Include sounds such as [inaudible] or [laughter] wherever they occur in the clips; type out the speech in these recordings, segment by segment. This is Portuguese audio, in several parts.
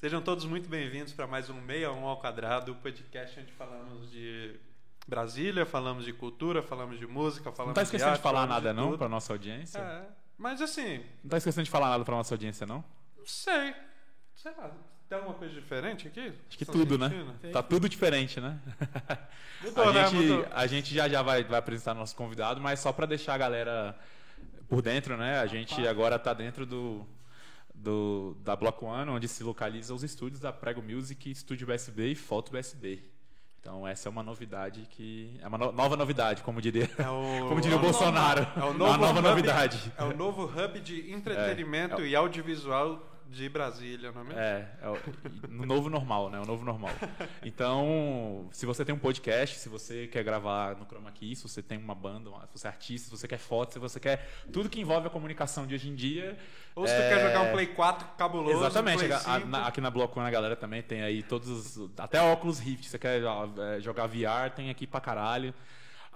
Sejam todos muito bem-vindos para mais um 61 ao quadrado, podcast onde falamos de Brasília, falamos de cultura, falamos de música, falamos Não tá esquecendo de, arte, falar falamos nada de não pra nossa audiência? É, mas assim, Não tá esquecendo de falar nada pra nossa audiência, não? não sei. Sei lá, tem alguma coisa diferente aqui? Acho que Estão tudo, né? sentindo? Tá tudo diferente, né? Mudou, a, né? gente, Mudou. a gente já já vai, vai apresentar nosso convidado, mas só pra deixar a galera por dentro, né? A gente agora tá dentro do, do da Block One, onde se localiza os estúdios da Prego Music, Estúdio USB e Foto USB. Então essa é uma novidade que é uma no- nova novidade, como diria, É o, [laughs] como diria o Bolsonaro. É o uma novo nova hub- novidade. É o novo hub de entretenimento É, é o- e audiovisual de Brasília, não é mesmo? É, é o no novo normal, né? O novo normal. Então, se você tem um podcast, se você quer gravar no Chroma Key, se você tem uma banda, se você é artista, se você quer foto, se você quer tudo que envolve a comunicação de hoje em dia. Ou se tu é, quer jogar um Play 4 cabuloso, Exatamente. um A- a- 5. na- aqui na Block One a galera também tem aí todos os. Até óculos Rift. Você quer é, jogar VR, tem aqui pra caralho.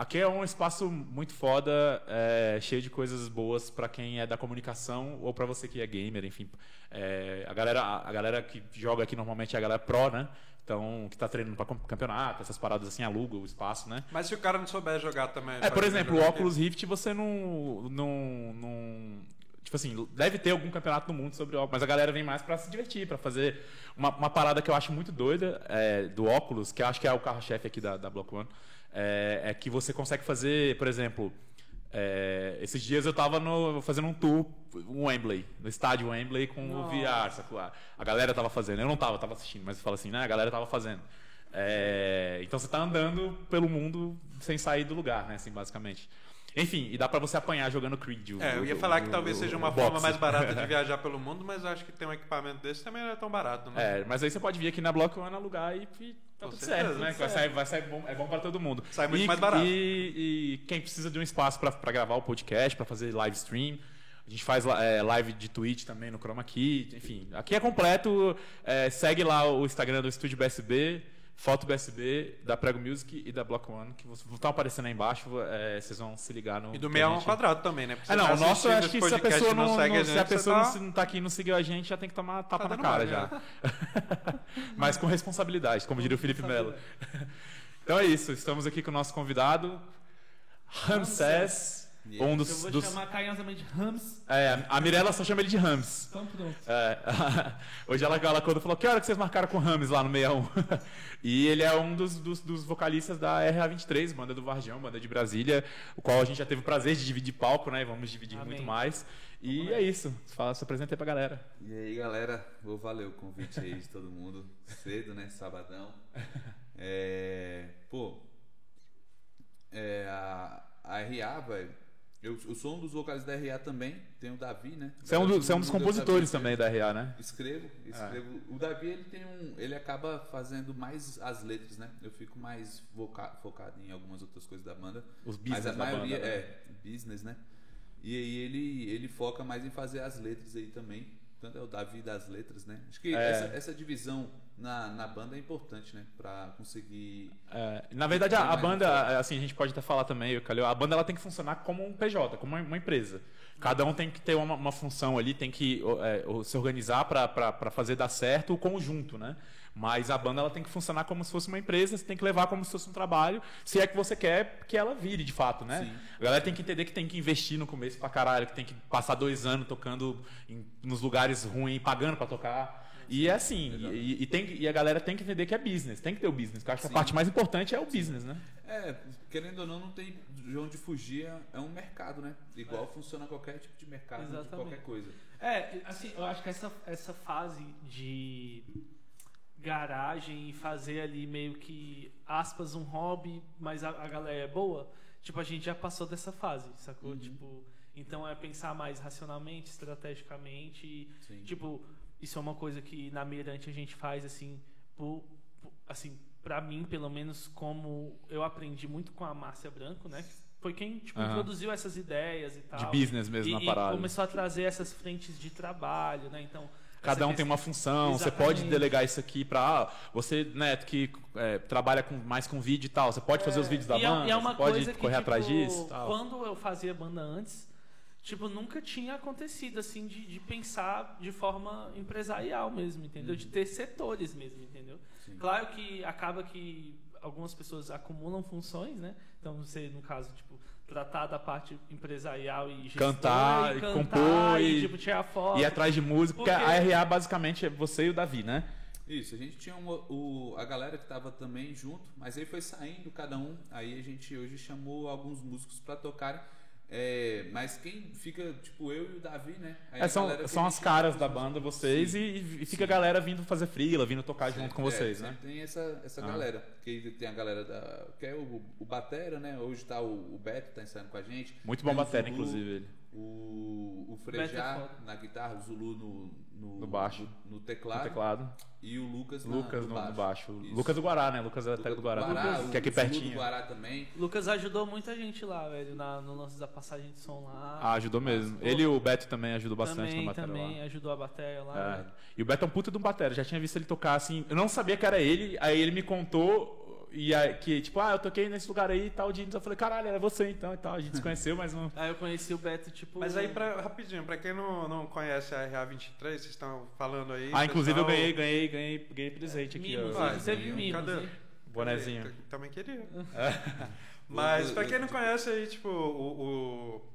Aqui é um espaço muito foda, é, cheio de coisas boas pra quem é da comunicação ou pra você que é gamer, enfim. É, a, galera, a galera que joga aqui normalmente é a galera pro, né? Então, que tá treinando pra com- campeonato, essas paradas assim, aluga o espaço, né? Mas se o cara não souber jogar também. É, por exemplo, o Oculus Rift você não, não, não. Tipo assim, deve ter algum campeonato no mundo sobre óculos, mas a galera vem mais pra se divertir, pra fazer uma, uma parada que eu acho muito doida é, do óculos, que eu acho que é o carro-chefe aqui da, da Block One, é, é que você consegue fazer, por exemplo, é, esses dias eu tava no- fazendo um tour, um Wembley, no estádio Wembley com o VR, sacou? A galera tava fazendo, eu não tava, tava assistindo, mas eu falo assim, né? A galera tava fazendo. É, então você tá andando pelo mundo sem sair do lugar, né? Assim, basicamente. Enfim, e dá pra você apanhar jogando Creed. o- É, eu ia o- falar que o- talvez o- seja o uma forma boxe. mais barata de [laughs] viajar pelo mundo, mas eu acho que ter um equipamento desse também não é tão barato, né? É, mas aí você pode vir aqui na Block One alugar e, e tá Com tudo certeza, certo, né? tudo Vai sair, vai sair bom, é bom pra todo mundo. Sai muito e, mais barato. E, e quem precisa de um espaço pra pra gravar o podcast, pra fazer live stream. A gente faz é, live de Twitch também no Chroma Key, enfim. Aqui é completo. é, segue lá o Instagram do Estúdio BSB, foto BSB, da Prego Music e da Block One, que estão aparecendo aí embaixo. é, vocês vão se ligar no. E do meio a a um gente- quadrado também, né? Porque você não, tá o nosso acho que se a pessoa e não, segue não- a se a gente, pessoa tá- não, não tá aqui e não seguiu a gente, já tem que tomar tapa Tá na cara já. [laughs] Mas com responsabilidade, como diria o Felipe Melo. [laughs] Então é isso, estamos aqui com o nosso convidado, Ramsés, um Eu dos. vou dos- chamar carinhosamente Rams. é, a Mirella só chama ele de Rams. Então pronto. É, [laughs] hoje ela, ela quando falou, que hora que vocês marcaram com o Rames lá no 61? [laughs] e ele é um dos, dos, dos vocalistas da RA23, banda do Varjão, banda de Brasília, o qual a gente já teve o prazer de dividir palco, né? E vamos dividir Amém. muito mais. E é isso. Fala, se apresenta aí pra galera. E aí galera, vou valer o convite aí de todo mundo. Cedo, né? Sabadão. [laughs] É. Pô. É, a, a RA, velho. Eu, eu sou um dos vocalistas da RA também. Tem o Davi, né? Você é um, do- você é um dos compositores também da RA, né? Escrevo, escrevo. O Davi ele tem um, ele acaba fazendo mais as letras, né? Eu fico mais voca- focado em algumas outras coisas da banda. Os Mas business a da maioria banda, né? é business, né? E aí ele, ele foca mais em fazer as letras aí também. Tanto é o Davi das letras, né? Acho que É. essa, essa divisão na, na banda é importante, né? Pra conseguir. É, na verdade, a, a banda, assim, a gente pode até falar também, Calil, a banda ela tem que funcionar como um PJ, como uma, uma empresa. Cada um tem que ter uma, uma função ali, tem que é, se organizar para fazer dar certo o conjunto, né? Mas a banda ela tem que funcionar como se fosse uma empresa, você tem que levar como se fosse um trabalho, se é que você quer que ela vire de fato, né? Sim. A galera tem que entender que tem que investir no começo pra caralho, que tem que passar dois anos tocando em- nos lugares ruins, pagando pra tocar. E é assim, e, e tem, e a galera tem que entender que é business, tem que ter o business. porque eu acho que a Sim. parte mais importante é o business, né? É, querendo ou não, não tem de onde fugir. é- É um mercado, né? Igual funciona qualquer tipo de mercado, de Exatamente. qualquer coisa. É, assim, eu acho que essa, essa fase de garagem e fazer ali meio que, aspas, um hobby, mas a, a galera é boa, tipo, a gente já passou dessa fase, sacou? Uhum. Tipo, então é pensar mais racionalmente, estrategicamente e, Sim. tipo, isso é uma coisa que na Mirante a gente faz, assim, por, por- assim, pra mim, pelo menos, como eu aprendi muito com a Márcia Branco, né? Foi quem, tipo, Aham. introduziu essas ideias e tal. De business mesmo e, na e parada. começou a trazer essas frentes de trabalho, né? Então Cada um tem uma função, você pode Exatamente. delegar isso aqui pra. ah, você, né, que é, trabalha com, mais com vídeo e tal, você pode fazer os vídeos da e, é, banda, e é uma você pode coisa que, correr tipo, atrás disso e tal. Quando eu fazia banda antes, tipo, nunca tinha acontecido, assim, de, de pensar de forma empresarial mesmo, entendeu? De ter setores mesmo, entendeu? Sim. Claro que acaba que algumas pessoas acumulam funções, né? Então, você, no caso, tipo, tratar da parte empresarial e gestão, Cantar, e e cantar, compor, e, e- tipo, tirar foto. Ir atrás de música, porque Porque- a RA basicamente é você e o Davi, né? Isso, a gente tinha uma- o, a galera que tava também junto, mas aí foi saindo cada um. Aí a gente hoje chamou alguns músicos pra tocarem. É, mas quem fica, tipo, eu e o Davi, né? É, a são são a as caras da banda, vocês, Sim. e, e fica a Sim. galera vindo fazer freela, vindo tocar junto com É, vocês, né? sempre Tem essa, essa Ah. galera. Que tem a galera da. Que é o, o Batera, né? Hoje tá o, o Beto, tá ensaiando com a gente. Muito bom Zulu, inclusive, ele. O, o é Frejá foda. na guitarra, o Zulu no, no, No baixo. no, no No teclado, teclado. e o Lucas, na- Lucas no no, no baixo. Isso. Lucas do Guará, né? Lucas é até do Guará. Guará, que é aqui o Zulu pertinho. do Guará também. Lucas ajudou muita gente lá, velho, na, no lance da passagem de som lá. Ah, ajudou mesmo. Pô, Ele e o Beto também ajudou bastante também, na bateria também lá. ajudou a bateria lá. É. velho. E o Beto é um puta de um batera. Já tinha visto ele tocar assim. Eu não sabia que era ele. Aí ele me contou. E aí, que, tipo, ah, eu toquei nesse lugar aí e tal. dia. Eu falei, caralho, era você então e tal. A gente se [laughs] conheceu, mas não. Aí eu conheci o Beto, tipo. Mas aí, pra, rapidinho, pra quem não, não conhece a RA23, vocês estão falando aí. Ah, inclusive eu ganhei, ganhei, ganhei, ganhei presente aqui, Mimos, ó. Ah, ele teve mimos. mimos. Cadê? hein? Bonezinho. Eu também queria. [laughs] Mas pra quem não conhece aí, tipo, o. o-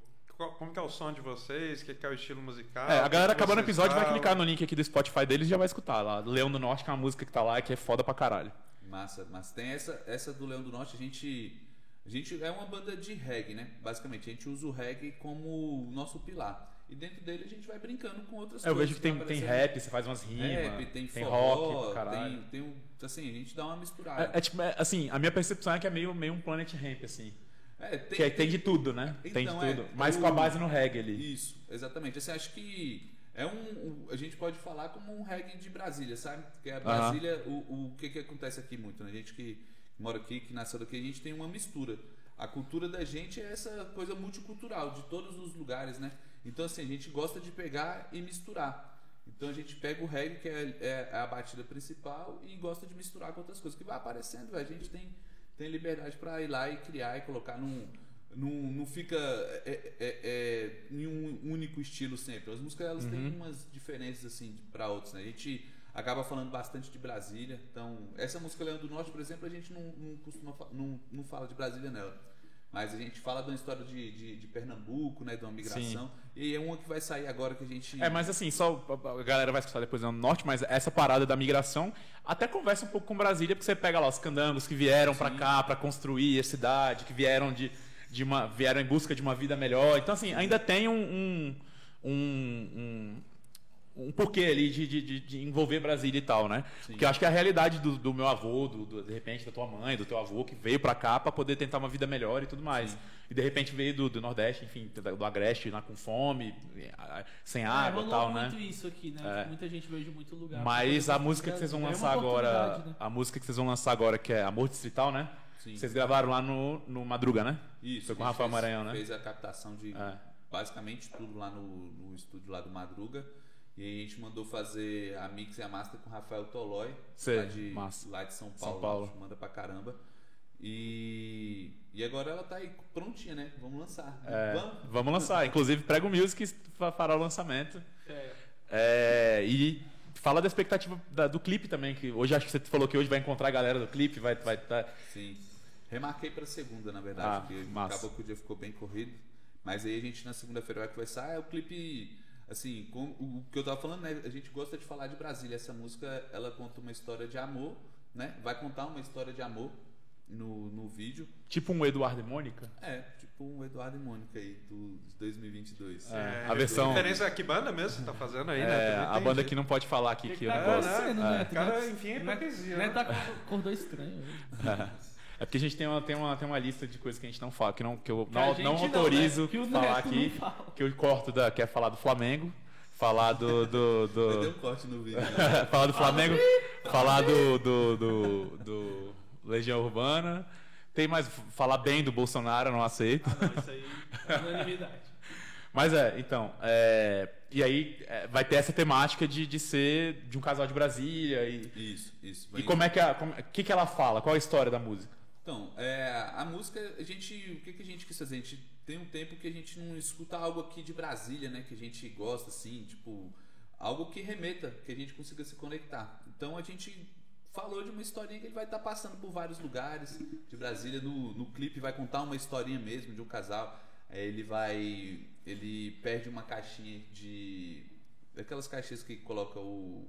como que é o som de vocês? O que, que é o estilo musical? É, a galera acabando o episódio vai clicar no link aqui do Spotify deles e já vai escutar lá. Leão do Norte, que é uma música que tá lá que é foda pra caralho. Massa, mas tem essa, essa do Leão do Norte, a gente. A gente é uma banda de reggae, né? Basicamente, a gente usa o reggae como nosso pilar. E dentro dele a gente vai brincando com outras É, eu coisas. vejo que tem, vai tem rap, você faz umas rimas, Rap, tem, tem forró, rock, tem, tem um, assim, a gente dá uma misturada. É, é tipo, é, assim, a minha percepção é que é meio, meio um Planet Ramp, assim. É, tem, que é- tem de tudo, né? tem de Então, é, tudo. Mas com a base no reggae ali. Isso, exatamente. Assim, acho que é um, um- A gente pode falar como um reggae de Brasília, sabe? Porque a Brasília, o, o que, que acontece aqui muito, né? A gente que mora aqui, que nasceu daqui, a gente tem uma mistura. A cultura da gente é essa coisa multicultural, de todos os lugares, né? Então, assim, a gente gosta de pegar e misturar. Então a gente pega o reggae, que é, é a batida principal, e gosta de misturar com outras coisas. Que vai aparecendo. A gente tem, tem liberdade pra ir lá e criar e colocar num. Num não fica é, é, é, em um único estilo sempre. As músicas elas têm umas diferenças assim para outras. Né? A gente acaba falando bastante de Brasília. Então, essa música Leão do Norte, por exemplo, a gente não, não costuma não, não fala de Brasília nela. Mas a gente fala de uma história de, de, de Pernambuco, né? De uma migração. E é uma que vai sair agora que a gente. É, mas assim, só a galera vai escutar depois no norte, mas essa parada da migração até conversa um pouco com Brasília, porque você pega lá os candangos que vieram pra cá pra construir a cidade, que vieram de, de uma vieram em busca de uma vida melhor. Então assim, ainda tem um um, um, um- um porquê ali de, de, de- de envolver Brasília e tal, né? Porque eu acho que a realidade do, do meu avô, do, do- de repente da tua mãe, do teu avô, que veio pra cá pra poder tentar uma vida melhor e tudo mais. E de repente veio do, do Nordeste, enfim, do Agreste, lá com fome, sem É, água e rolou tal, né? muito isso aqui, né? É. Muita gente veio de muito lugar. Mas a música que vocês vão É uma lançar agora, né? a música que vocês vão lançar agora, que é Amor Distrital, né? Sim. Vocês gravaram lá no, no Madruga, né? Isso, Foi com o Rafael Maranhão, né? Fez a captação de É. basicamente tudo lá no, no estúdio lá do Madruga. E aí a gente mandou fazer a mix e a master com o Rafael Tolói, lá, de, massa. lá de São São Paulo. Paulo. a gente Manda pra caramba. E, e agora ela tá aí prontinha, né? Vamos lançar. É, Vamos? vamos lançar. Inclusive, Prego Music fa- fará o lançamento. É. É, e fala da expectativa da- do clipe também, que hoje acho que você falou que hoje vai encontrar a galera do clipe, vai vai tá- Sim. Remarquei pra segunda, na verdade, Ah, porque massa. acabou que o dia ficou bem corrido. Mas aí a gente na segunda-feira vai conversar. É o clipe, assim, com, o que eu tava falando, né? A gente gosta de falar de Brasília. Essa música, ela conta uma história de amor, né? Vai contar uma história de amor no, no vídeo. tipo um Eduardo e Mônica. É, tipo um Eduardo e Mônica aí, do de 2022. É, É, a versão- a que banda mesmo você tá fazendo aí, né? É, Também a banda que não pode falar aqui Que que que eu tá não gosto. acontecendo, É. né? O cara, enfim, é Né- hipocrisia. né, né? tá com acordou estranho. hoje. [laughs] É porque a gente tem uma, tem, uma, tem uma lista de coisas que a gente não fala, que, não, que eu Que não, não não, autorizo né? Que o falar aqui. não fala. Que eu corto da. Quer falar do Flamengo, falar do. do, do- [laughs] ter um corte no vídeo. né? [laughs] falar do Flamengo, falar do, do, do, do Legião Urbana. Tem mais. Falar bem do Bolsonaro, não aceito. Ah, não, isso aí é unanimidade. [laughs] Mas é, então. é, e aí é, vai ter essa temática de, de ser de um casal de Brasília. E, Isso, isso. e como é que. a- como- O que, que ela fala? Qual a história da música? Então, é, a música, a gente, o que, que a gente quis fazer? A gente tem um tempo que a gente não escuta algo aqui de Brasília, né? Que a gente gosta, assim, tipo, algo que remeta, que a gente consiga se conectar. Então a gente falou de uma historinha que ele vai estar passando por vários lugares de Brasília. No, no clipe vai contar uma historinha mesmo de um casal. É, ele vai. Ele perde uma caixinha de. Daquelas caixinhas que coloca o.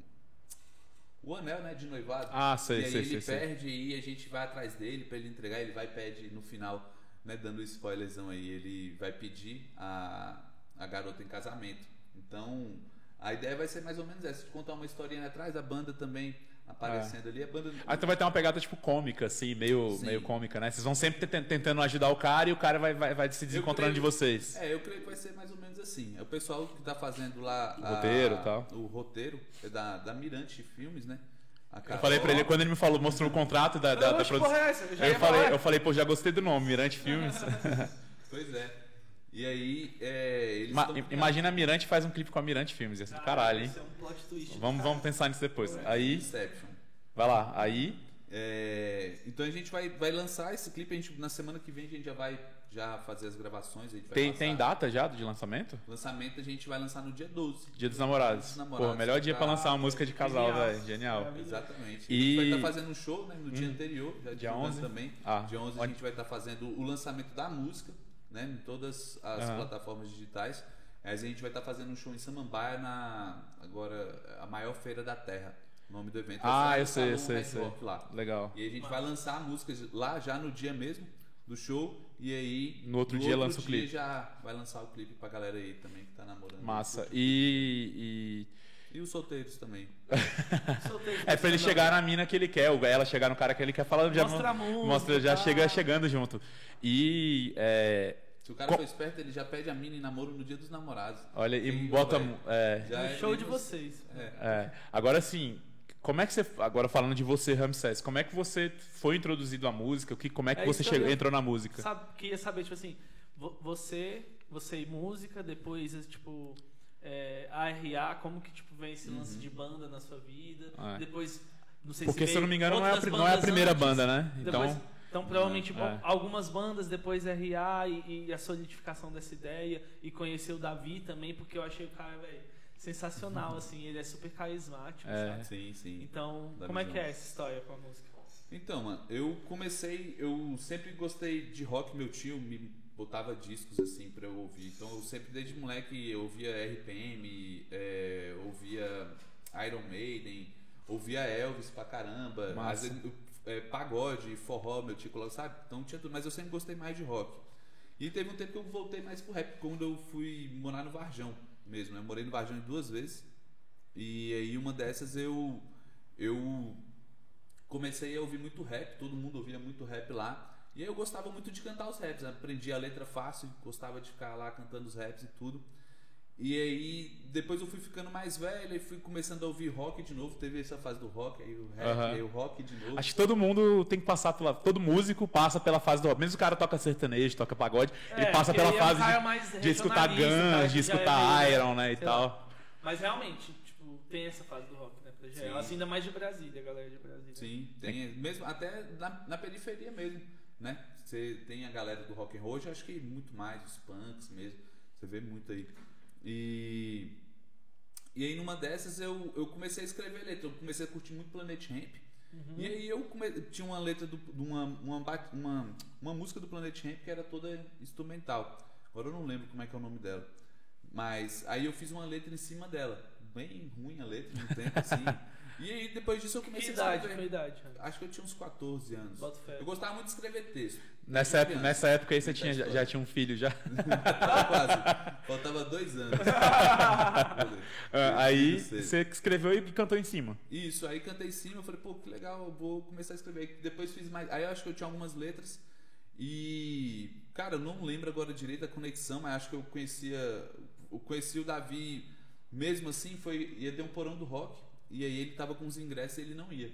O anel, né, de noivado. Ah, sei, e aí sei, ele sei, sei. perde e a gente vai atrás dele pra ele entregar. Ele vai e pede no final, né, dando spoilerzão aí, ele vai pedir a, a garota em casamento. Então, a ideia vai ser mais ou menos essa, de contar uma historinha atrás, a banda também aparecendo ali. A banda. Ah, então vai ter uma pegada tipo cômica, assim, meio, Sim. meio cômica, né? Vocês vão sempre ten- tentando ajudar o cara e o cara vai, vai, vai se desencontrando de creio- vocês. É, eu creio que vai ser mais ou menos assim. É o pessoal que tá fazendo lá. O a- roteiro e tal. O roteiro é da, da Mirante Filmes, né? Eu falei pra ele, quando ele me falou, mostrou o contrato da, da, da produção. é? Eu Aí eu falei, eu falei, pô, já gostei do nome, Mirante Filmes. [laughs] Pois é. E aí, é, eles Ma- tão- imagina a Mirante faz um clipe com a Mirante Filmes, ia ser do caralho, hein? Isso é um plot twist. Vamos, vamos pensar nisso depois. Aí, Inception. vai lá, aí. É, então a gente vai, vai lançar esse clipe, a gente, na semana que vem a gente já vai já fazer as gravações. A gente vai Tem, tem data já de lançamento? Lançamento a gente vai lançar no dia 12. Dia dos namorados. Dia dos namorados. Pô, melhor dia pra Ah, lançar uma música de casal, genial. velho. Genial. Exatamente. E- A gente vai estar fazendo um show né, no dia anterior, já Dia divulgando 11? também. Ah, dia 11 a gente vai estar fazendo o lançamento da música, né, em todas as Aham. plataformas digitais. Mas a gente vai estar fazendo um show em Samambaia na agora a maior feira da Terra. O nome do evento vai Ah, ser eu no sei, eu sei, Red sei. Lá. Legal. E a gente vai lançar a música lá já no dia mesmo do show. E aí No outro dia lança o dia clipe. já vai lançar o clipe pra galera aí também que tá namorando. Massa. E. E os solteiros também. [laughs] Solteiro, e... É pra ele chegar na mina que ele quer, ou ela chegar no cara que ele quer, fala já. Mostra a música, mostra, já tá. chega chegando junto. E. é, Se o cara Co- for esperto, ele já pede a mina em namoro no dia dos namorados. olha, e Sim, bota. é, é show de você. vocês. É. É, agora sim, como é que você. Agora falando de você, Ramsés, como é que você foi introduzido à música? O que, como é que É você chegou, entrou na música? Sabe, queria saber, tipo assim, vo- você, você e música, depois, é, tipo, é, ARA, como que, tipo, vem esse lance de banda na sua vida? É. Depois, não sei Porque, se se eu não me engano, não é a, não é a primeira antes. banda, né? Depois- Então. então, provavelmente, É. algumas bandas, depois RA e, e a solidificação dessa ideia, e conhecer o Davi também, porque eu achei o cara, velho, sensacional, assim, ele é super carismático, É. sabe? Sim, sim. Então, Davi como é que é essa história com a música? Então, mano, eu comecei, eu sempre gostei de rock, meu tio me botava discos assim pra eu ouvir. Então eu sempre desde moleque eu ouvia RPM, é, ouvia Iron Maiden, ouvia Elvis pra caramba, eu- é, pagode, forró, meu tio sabe? Então tinha tudo, mas eu sempre gostei mais de rock. E teve um tempo que eu voltei mais pro rap, quando eu fui morar no Varjão mesmo. né? Eu morei no Varjão duas vezes. E aí uma dessas eu eu comecei a ouvir muito rap, todo mundo ouvia muito rap lá. E aí eu gostava muito de cantar os raps, né? aprendi a letra fácil, gostava de ficar lá cantando os raps e tudo. E aí depois eu fui ficando mais velho e fui começando a ouvir rock de novo, teve essa fase do rock, aí o rap, Aham. aí o rock de novo. Acho que todo mundo tem que passar pela. Todo músico passa pela fase do rock. Mesmo o cara toca sertanejo, toca pagode, ele É, passa porque pela ele é fase de, de escutar Guns, de já é escutar meio, Iron, né? E tal. lá. Mas realmente, tipo, tem essa fase do rock, né? Pra geral. Assim, ainda mais de Brasília, a galera de Brasília. Sim, tem mesmo até na, na periferia mesmo, né? Você tem a galera do rock and roll, eu acho que muito mais os punks mesmo. Você vê muito aí. E e aí numa dessas eu, eu comecei a escrever letra, eu comecei a curtir muito Planet Ramp. E aí eu come... tinha uma letra do, de uma, uma, uma, uma música do Planet Ramp que era toda instrumental. Agora eu não lembro como é que é o nome dela. Mas aí eu fiz uma letra em cima dela. Bem ruim a letra no tempo, assim. [laughs] E aí depois disso eu Que comecei a idade? escrever. Que idade? Acho que eu tinha uns 14 anos. Eu gostava muito de escrever texto. Nessa, época, nessa época aí você tinha, já, tinha um filho já. [laughs] Tava quase. Faltava dois anos. [laughs] Ah, aí você escreveu e cantou em cima. Isso, aí cantei em cima, eu falei, pô, que legal, eu vou começar a escrever. Aí Depois fiz mais. Aí eu acho que eu tinha algumas letras. E. Cara, eu não lembro agora direito a conexão, mas acho que eu conhecia. Eu conheci o Davi mesmo assim, foi. Ia ter um porão do rock. E aí ele tava com os ingressos e ele não ia.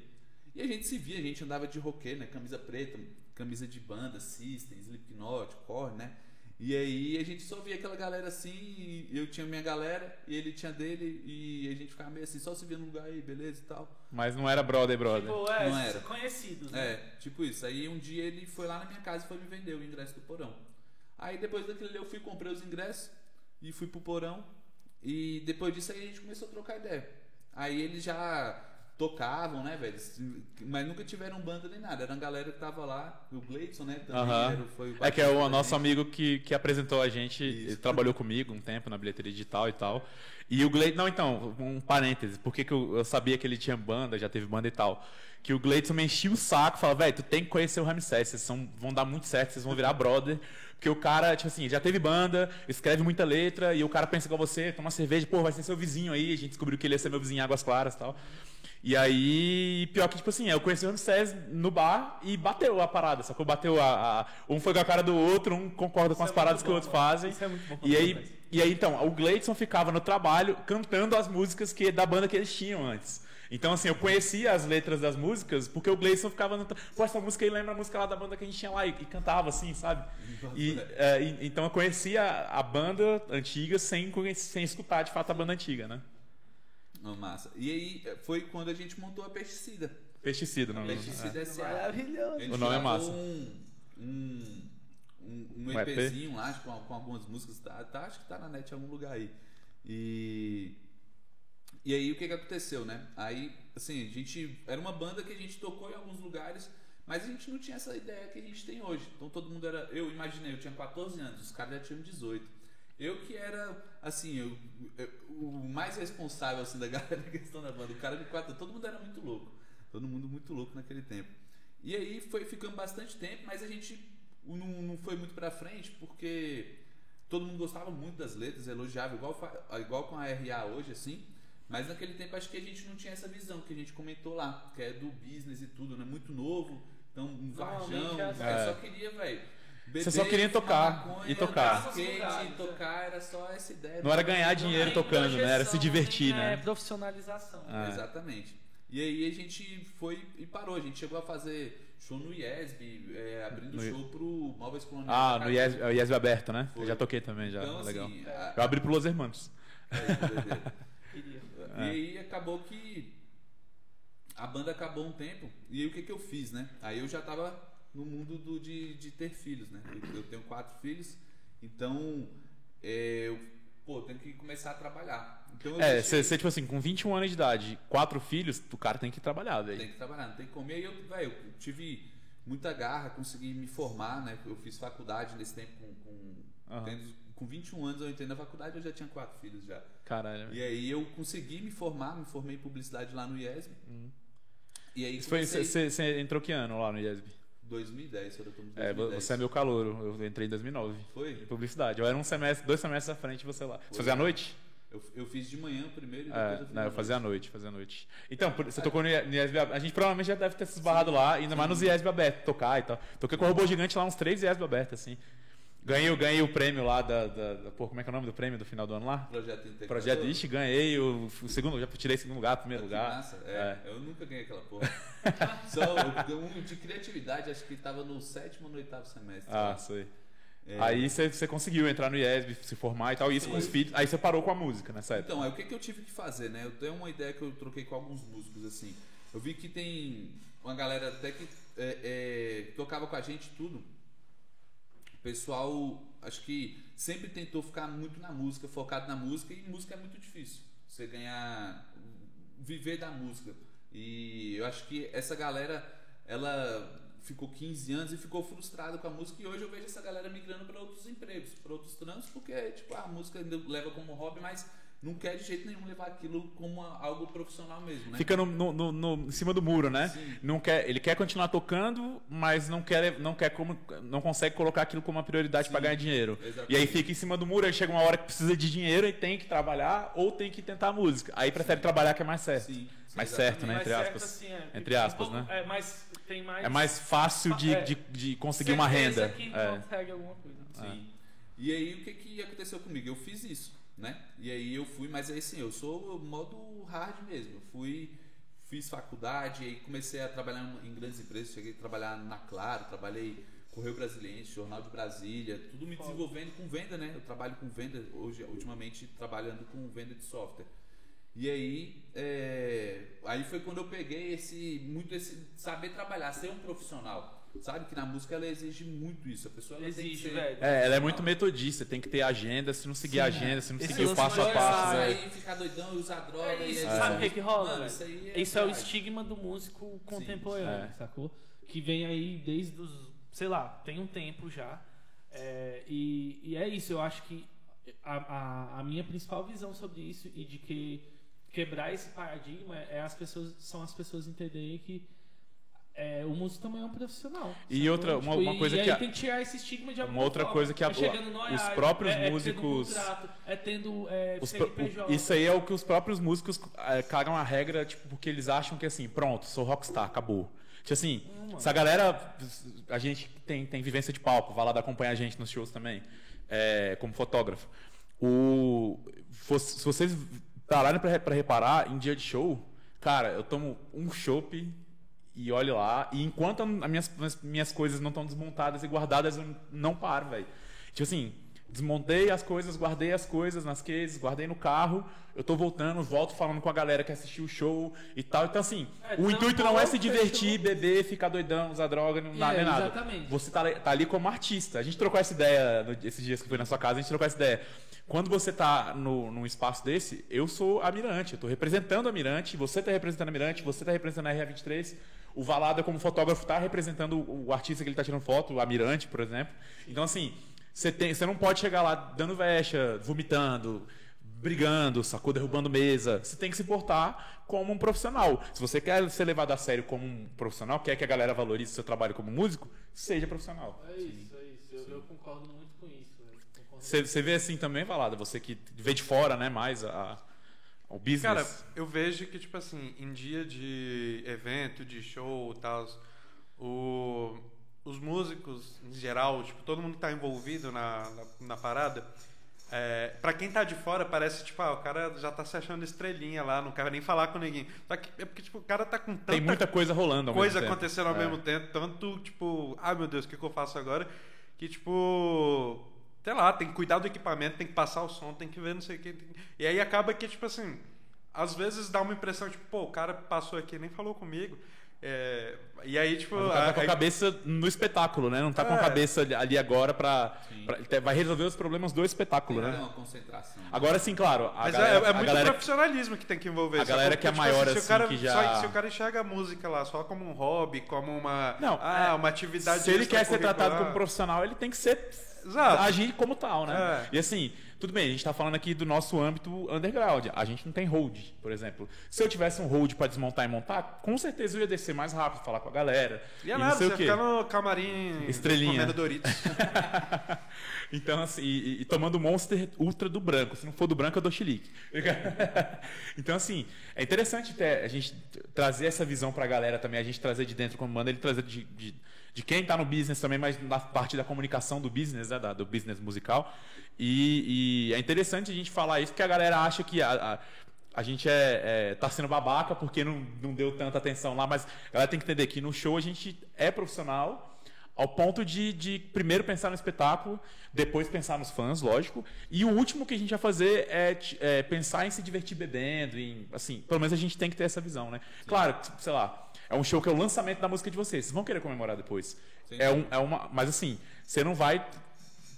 E a gente se via, a gente andava de roqueiro, né? Camisa preta, camisa de banda, System, Slipknot, Korn, né? E aí a gente só via aquela galera assim, e eu tinha minha galera, e ele tinha dele, e a gente ficava meio assim, só se via no lugar aí, beleza e tal. Mas não era brother, brother. Tipo, é, Não era. conhecidos, né? É, tipo isso. Aí um dia ele foi lá na minha casa e foi me vender o ingresso do porão. Aí depois daquele ali eu fui, comprei os ingressos e fui pro porão. E depois disso aí a gente começou a trocar ideia. Aí eles já tocavam, né, velho? Mas nunca tiveram banda nem nada. Era uma galera que tava lá. O Gleidson, né? Também era, foi É que é o nosso gente. amigo que, que apresentou a gente, Isso. ele trabalhou comigo um tempo na bilheteria digital e tal. E o Gleidson, não, então, um parêntese, por que que eu, eu sabia que ele tinha banda, já teve banda e tal? Que o Gleidson me enchia o saco, falava, velho, tu tem que conhecer o Ramsés, vocês são, vão dar muito certo, vocês vão virar brother. Porque o cara, tipo assim, já teve banda, escreve muita letra, e o cara pensa igual você, toma cerveja, pô, vai ser seu vizinho aí, a gente descobriu que ele ia ser meu vizinho em Águas Claras e tal. E aí, pior que, tipo assim, eu conheci o Ramsés no bar e bateu a parada, sacou? Bateu a, a- Um foi com a cara do outro, um concorda com Isso as é paradas muito que o bom, outro mano. fazem. Isso é muito bom E aí, e aí, então, o Gleidson ficava no trabalho cantando as músicas que, da banda que eles tinham antes. Então, assim, eu conhecia as letras das músicas porque o Gleison ficava no. Pô, essa música aí lembra a música lá da banda que a gente tinha lá e, e cantava assim, sabe? [laughs] E, é, e- então eu conhecia a banda antiga sem, sem escutar de fato a banda antiga, né? Não, massa. E aí foi quando a gente montou a Pesticida. Pesticida, não. Pesticida S.A. Maravilhoso. A gente O nome é massa. Um, um, um, um Um EP? EPzinho lá, com, com algumas músicas. Tá, tá- acho que tá na net em algum lugar aí. E. E aí o que que aconteceu, né? Aí, assim, a gente. Era uma banda que a gente tocou em alguns lugares, mas a gente não tinha essa ideia que a gente tem hoje. Então todo mundo era. Eu imaginei, eu tinha 14 anos, os caras já tinham 18. Eu que era, assim, eu, eu- o mais responsável assim, da [laughs] galera da questão da banda. O cara de 4 todo mundo era muito louco. Todo mundo muito louco naquele tempo. E aí foi ficando bastante tempo, mas a gente não, não foi muito pra frente porque todo mundo gostava muito das letras, elogiava, igual, igual com a RA hoje, assim. Mas naquele tempo acho que a gente não tinha essa visão que a gente comentou lá, que é do business e tudo, né? Muito novo, então um varjão. É assim. velho, É. só queria, velho. Você só queria tocar, e tocar. Skate, e tocar, era só essa ideia. Não era ganhar dinheiro Nem tocando, né? Era se divertir, nem, É, né? profissionalização. Ah. Exatamente. E aí a gente foi e parou. A gente chegou a fazer show no IESB, é, abrindo No show pro Móveis Coloniais. Ah, no. IESB, é IESB aberto, né? Foi. Eu já toquei também, já. Então, legal. assim, a- Eu abri pro Los Hermanos. é, [laughs] que. Queria. E aí acabou que a banda acabou um tempo. E aí o que, que eu fiz, né? Aí eu já tava no mundo do, de, de ter filhos, né? Eu, eu tenho quatro filhos, então é, eu pô, tenho que começar a trabalhar. Então É, deixei- você, tipo assim, com 21 anos de idade, quatro filhos, o cara tem que trabalhar, Tem velho. que trabalhar, não tem como. E aí eu, velho, eu tive muita garra, consegui me formar, né? Eu fiz faculdade nesse tempo com. com, Aham. tendo- com 21 anos eu entrei na faculdade, eu já tinha quatro filhos já. Caralho. E aí eu consegui me formar, me formei em publicidade lá no IESB. E aí foi, comecei... você, entrou que ano lá no IESB? 2010, eu tô em É, 2010. você é meu calouro. Eu entrei em 2009. Foi? Em publicidade. Eu era um semestre, dois semestres à frente você lá. Você fazia à noite? Eu, eu fiz de manhã primeiro e depois É, eu fiz não, eu fazia à noite. fazia à noite. Então, por- você tocou no I- no IESB. A gente provavelmente já deve ter se esbarrado lá, ainda mais nos IESB abertos, tocar e tal. Toquei com o robô gigante lá, uns três IESB abertos, assim. Ganhei, ganhei o prêmio lá da, da, da- Pô, como é que é o nome do prêmio do final do ano lá? Projeto Integrador. Projeto Ixi, ganhei o, o segundo, já tirei segundo lugar, primeiro Que lugar. massa. É, eu nunca ganhei aquela porra. [laughs] Só um de criatividade, acho que tava no sétimo ou no oitavo semestre. Ah, lá. sei. É. Aí você, conseguiu entrar no IESB, se formar e tal, isso com os filhos. Aí você parou com a música nessa época. Então, aí o que, que eu tive que fazer, né? Eu tenho uma ideia que eu troquei com alguns músicos, assim. Eu vi que tem uma galera até que é, é, tocava com a gente e tudo. Pessoal, acho que sempre tentou ficar muito na música, focado na música, e música é muito difícil. Você ganhar. viver da música. E eu acho que essa galera, ela ficou 15 anos e ficou frustrada com a música e hoje eu vejo essa galera migrando para outros empregos, para outros trampos, porque tipo, a música ainda leva como hobby, mas não quer de jeito nenhum levar aquilo como uma- algo profissional mesmo, né? Fica no, no, no- no- em cima do muro, né? Sim. Não quer, ele quer continuar tocando, mas não quer, não quer como, não consegue colocar aquilo como uma prioridade para ganhar dinheiro. exatamente. E aí fica em cima do muro, aí chega uma hora que precisa de dinheiro e tem que trabalhar ou tem que tentar a música. Aí prefere trabalhar que é mais certo. Sim, mais exatamente. certo, né? Mais Entre certo, aspas. assim, é, Entre um aspas, né? É mais, tem mais... É mais fácil de, É. de, de conseguir uma certeza renda. que É. consegue alguma coisa. Sim. E aí o que que aconteceu comigo? Eu fiz isso, né? E aí eu fui, mas aí assim, eu sou modo hard mesmo. Eu fui, fiz faculdade, aí comecei a trabalhar em grandes empresas, cheguei a trabalhar na Claro, trabalhei Correio Brasiliense, Jornal de Brasília, tudo me desenvolvendo com venda, né? Eu trabalho com venda, hoje, ultimamente, trabalhando com venda de software. E aí, é, aí foi quando eu peguei esse, muito esse saber trabalhar, ser um profissional. Sabe que na música ela exige muito isso. A pessoa ela tem que Exige, ser- velho. É, ela é muito metodista, tem que ter agenda, se não seguir a agenda, se não seguir o passo a passo, aí ficar doidão e usar droga. É isso, sabe o que, que rola? Mano, isso aí é Isso é o estigma do músico contemporâneo, É. sacou? Que vem aí desde os. sei lá, tem um tempo já. É, e, e é isso, eu acho que a, a, a minha principal visão sobre isso e de que quebrar esse paradigma é as pessoas, são as pessoas entenderem que é, o músico também é um profissional. E sacou? outra- uma- uma e, coisa e que aí a- tem que tirar esse estigma de alguma Uma outra forma. coisa que a- é os próprios é, é músicos- tendo é tendo é, Os pro-. Isso aí é o que os próprios músicos é, cagam a regra, tipo, porque eles acham que assim, pronto, sou rockstar, acabou. Tipo assim, essa galera, a gente tem, tem vivência de palco, vai lá dar acompanhar a gente nos shows também, é, como fotógrafo. O, se vocês pararem pra, re- pra reparar, em dia de show, cara, eu tomo um chopp e olho lá, e enquanto as minhas, as minhas coisas não estão desmontadas e guardadas, eu não paro, velho. Tipo assim, desmontei as coisas, guardei as coisas nas cases, guardei no carro, eu tô voltando, volto falando com a galera que assistiu o show e tal. Então, assim, É, o intuito não é se divertir, beber, ficar doidão, usar droga, não dá É, nem nada. exatamente. Você tá, ali- tá ali como artista. A gente trocou essa ideia esses dias que fui na sua casa, a gente trocou essa ideia. Quando você tá no, num espaço desse, eu sou a Mirante, eu tô representando a Mirante, você tá representando a Mirante, você tá representando a RA23, o Valada como fotógrafo tá representando o, o artista que ele tá tirando foto, a Mirante, por exemplo. Então, assim, você, tem, você não pode chegar lá dando vexa, vomitando, brigando, sacou? Derrubando mesa. Você tem que se portar como um profissional. Se você quer ser levado a sério como um profissional, quer que a galera valorize o seu trabalho como músico, seja profissional. É isso, é isso. Eu, eu concordo muito com isso. você vê assim também, Valada? Você que vê de fora, né, mais a, o business. Cara, eu vejo que, tipo assim, em dia de evento, de show e tal, o- os músicos, em geral, tipo, todo mundo que tá envolvido na, na, na parada, é, pra quem tá de fora, parece, tipo, ah, o cara já tá se achando estrelinha lá, não quer nem falar com ninguém. Só que é porque, tipo, o cara tá com tanta tem muita coisa rolando ao coisa acontecendo ao É. mesmo tempo, tanto, tipo, ai meu Deus, o que, que eu faço agora? Que, tipo, sei lá, tem que cuidar do equipamento, tem que passar o som, tem que ver não sei o que. tem- E aí acaba que, tipo assim, às vezes dá uma impressão, tipo, pô, o cara passou aqui e nem falou comigo. É, e aí, tipo. Mas o cara tá com a aí- cabeça no espetáculo, né? Não tá com a É. cabeça ali- agora pra, pra- Vai resolver os problemas do espetáculo, Tem né? uma concentração. Agora sim, claro. A Mas galera, é, é a muito galera- profissionalismo que tem que envolver. a galera que é Porque, maior, se o assim, cara, que já- só- se o cara enxerga a música lá só como um hobby, como uma, Não, ah, é, uma atividade Se ele quer ser tratado como profissional, ele tem que ser Exato. agir como tal, né? É. E assim, tudo bem, a gente tá falando aqui do nosso âmbito underground. A gente não tem hold, por exemplo. Se eu tivesse um hold pra desmontar e montar, com certeza eu ia descer mais rápido, falar com a galera. E é não nada, sei você o quê. ficar no camarim Estrelinha. comendo Doritos. [laughs] Então, assim, e, e tomando Monster Ultra do branco. Se não for do branco, eu dou chilique. [laughs] então, assim, é interessante ter, a gente trazer essa visão pra galera também, a gente trazer de dentro como manda, ele trazer de, de, de quem tá no business também, mas na parte da comunicação do business, né, da- do business musical. E, e é interessante a gente falar isso, porque a galera acha que a, a, a gente é, é, tá sendo babaca porque não, não deu tanta atenção lá, mas a galera tem que entender que no show a gente é profissional. Ao ponto de, de primeiro pensar no espetáculo, depois pensar nos fãs, lógico. E o último que a gente vai fazer é, é pensar em se divertir bebendo. Em, assim, pelo menos a gente tem que ter essa visão, né? Claro, que, sei lá, é um show que é o lançamento da música de vocês. Vocês vão querer comemorar depois. Sim. É, um, é uma, mas assim, você não vai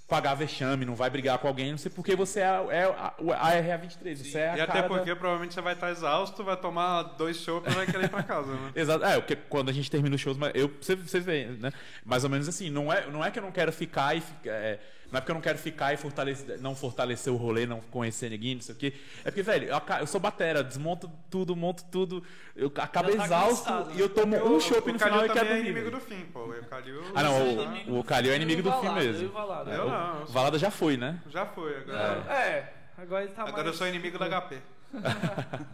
pagar vexame, não vai brigar com alguém, não sei porque você é, a- é a, a RA23. Você é a E até cara da- porque provavelmente você vai estar exausto, vai tomar dois shows e vai querer ir pra casa, né? [laughs] Exato. É, porque quando a gente termina os shows, mas eu, você, você vê, né? Mais ou menos assim, não é, não é que eu não quero ficar e fica- é, não é porque eu não quero ficar e fortalecer, não fortalecer o rolê, não conhecer ninguém, não sei o quê. É porque, velho, eu, eu sou batera, desmonto tudo, monto tudo, eu acabo tá exausto cansado, e eu tomo O- um chopp o no final e quero também é dormir. inimigo do fim, pô. O Calil... Ah, não, é o- inimigo o do Calil é fim, inimigo do eu o fim mesmo. eu e o Valado. Eu O não. Valada já foi, né? Já foi, agora... É, agora ele tá Agora mais... eu sou inimigo da HP. [laughs]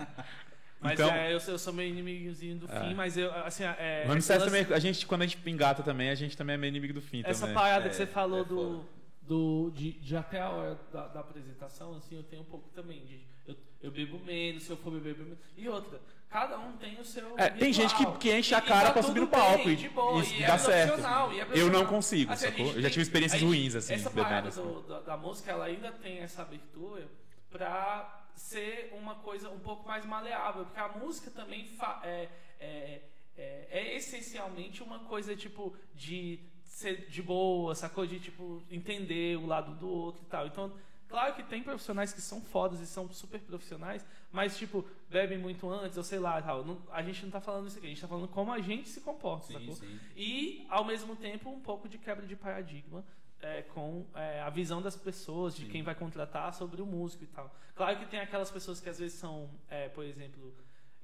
Mas Então- é, eu, sou- eu sou meio inimigozinho do fim, mas eu, assim, é... Vamos lance- também, a gente, quando a gente engata também, a gente também é meio inimigo do fim Essa também. parada É, que você falou é do, do, de, de até a hora da, da apresentação, assim, eu tenho um pouco também de. Eu, eu bebo menos, se eu for beber, bebo menos. E outra, cada um tem o seu. É, tem gente que, que enche a cara tá pra subir no palco bem, e, boa, e e é dá certo. e é Eu não consigo, Assim, sacou? Eu já tive experiências gente- ruins, assim, Essa parada assim. do- da, da música, ela ainda tem essa abertura pra ser uma coisa um pouco mais maleável, porque a música também é, é, é, é essencialmente uma coisa tipo de ser de boa, sacou? De tipo entender o lado do outro e tal. Então, claro que tem profissionais que são fodas e são super profissionais, mas tipo, bebem muito antes, ou sei lá, tal. Não- a gente não tá falando isso aqui, a gente tá falando como a gente se comporta, Sim, sacou? sim. E, ao mesmo tempo, um pouco de quebra de paradigma é, com é, a visão das pessoas, de quem vai contratar sobre o músico e tal. Claro que tem aquelas pessoas que às vezes são, é, por exemplo,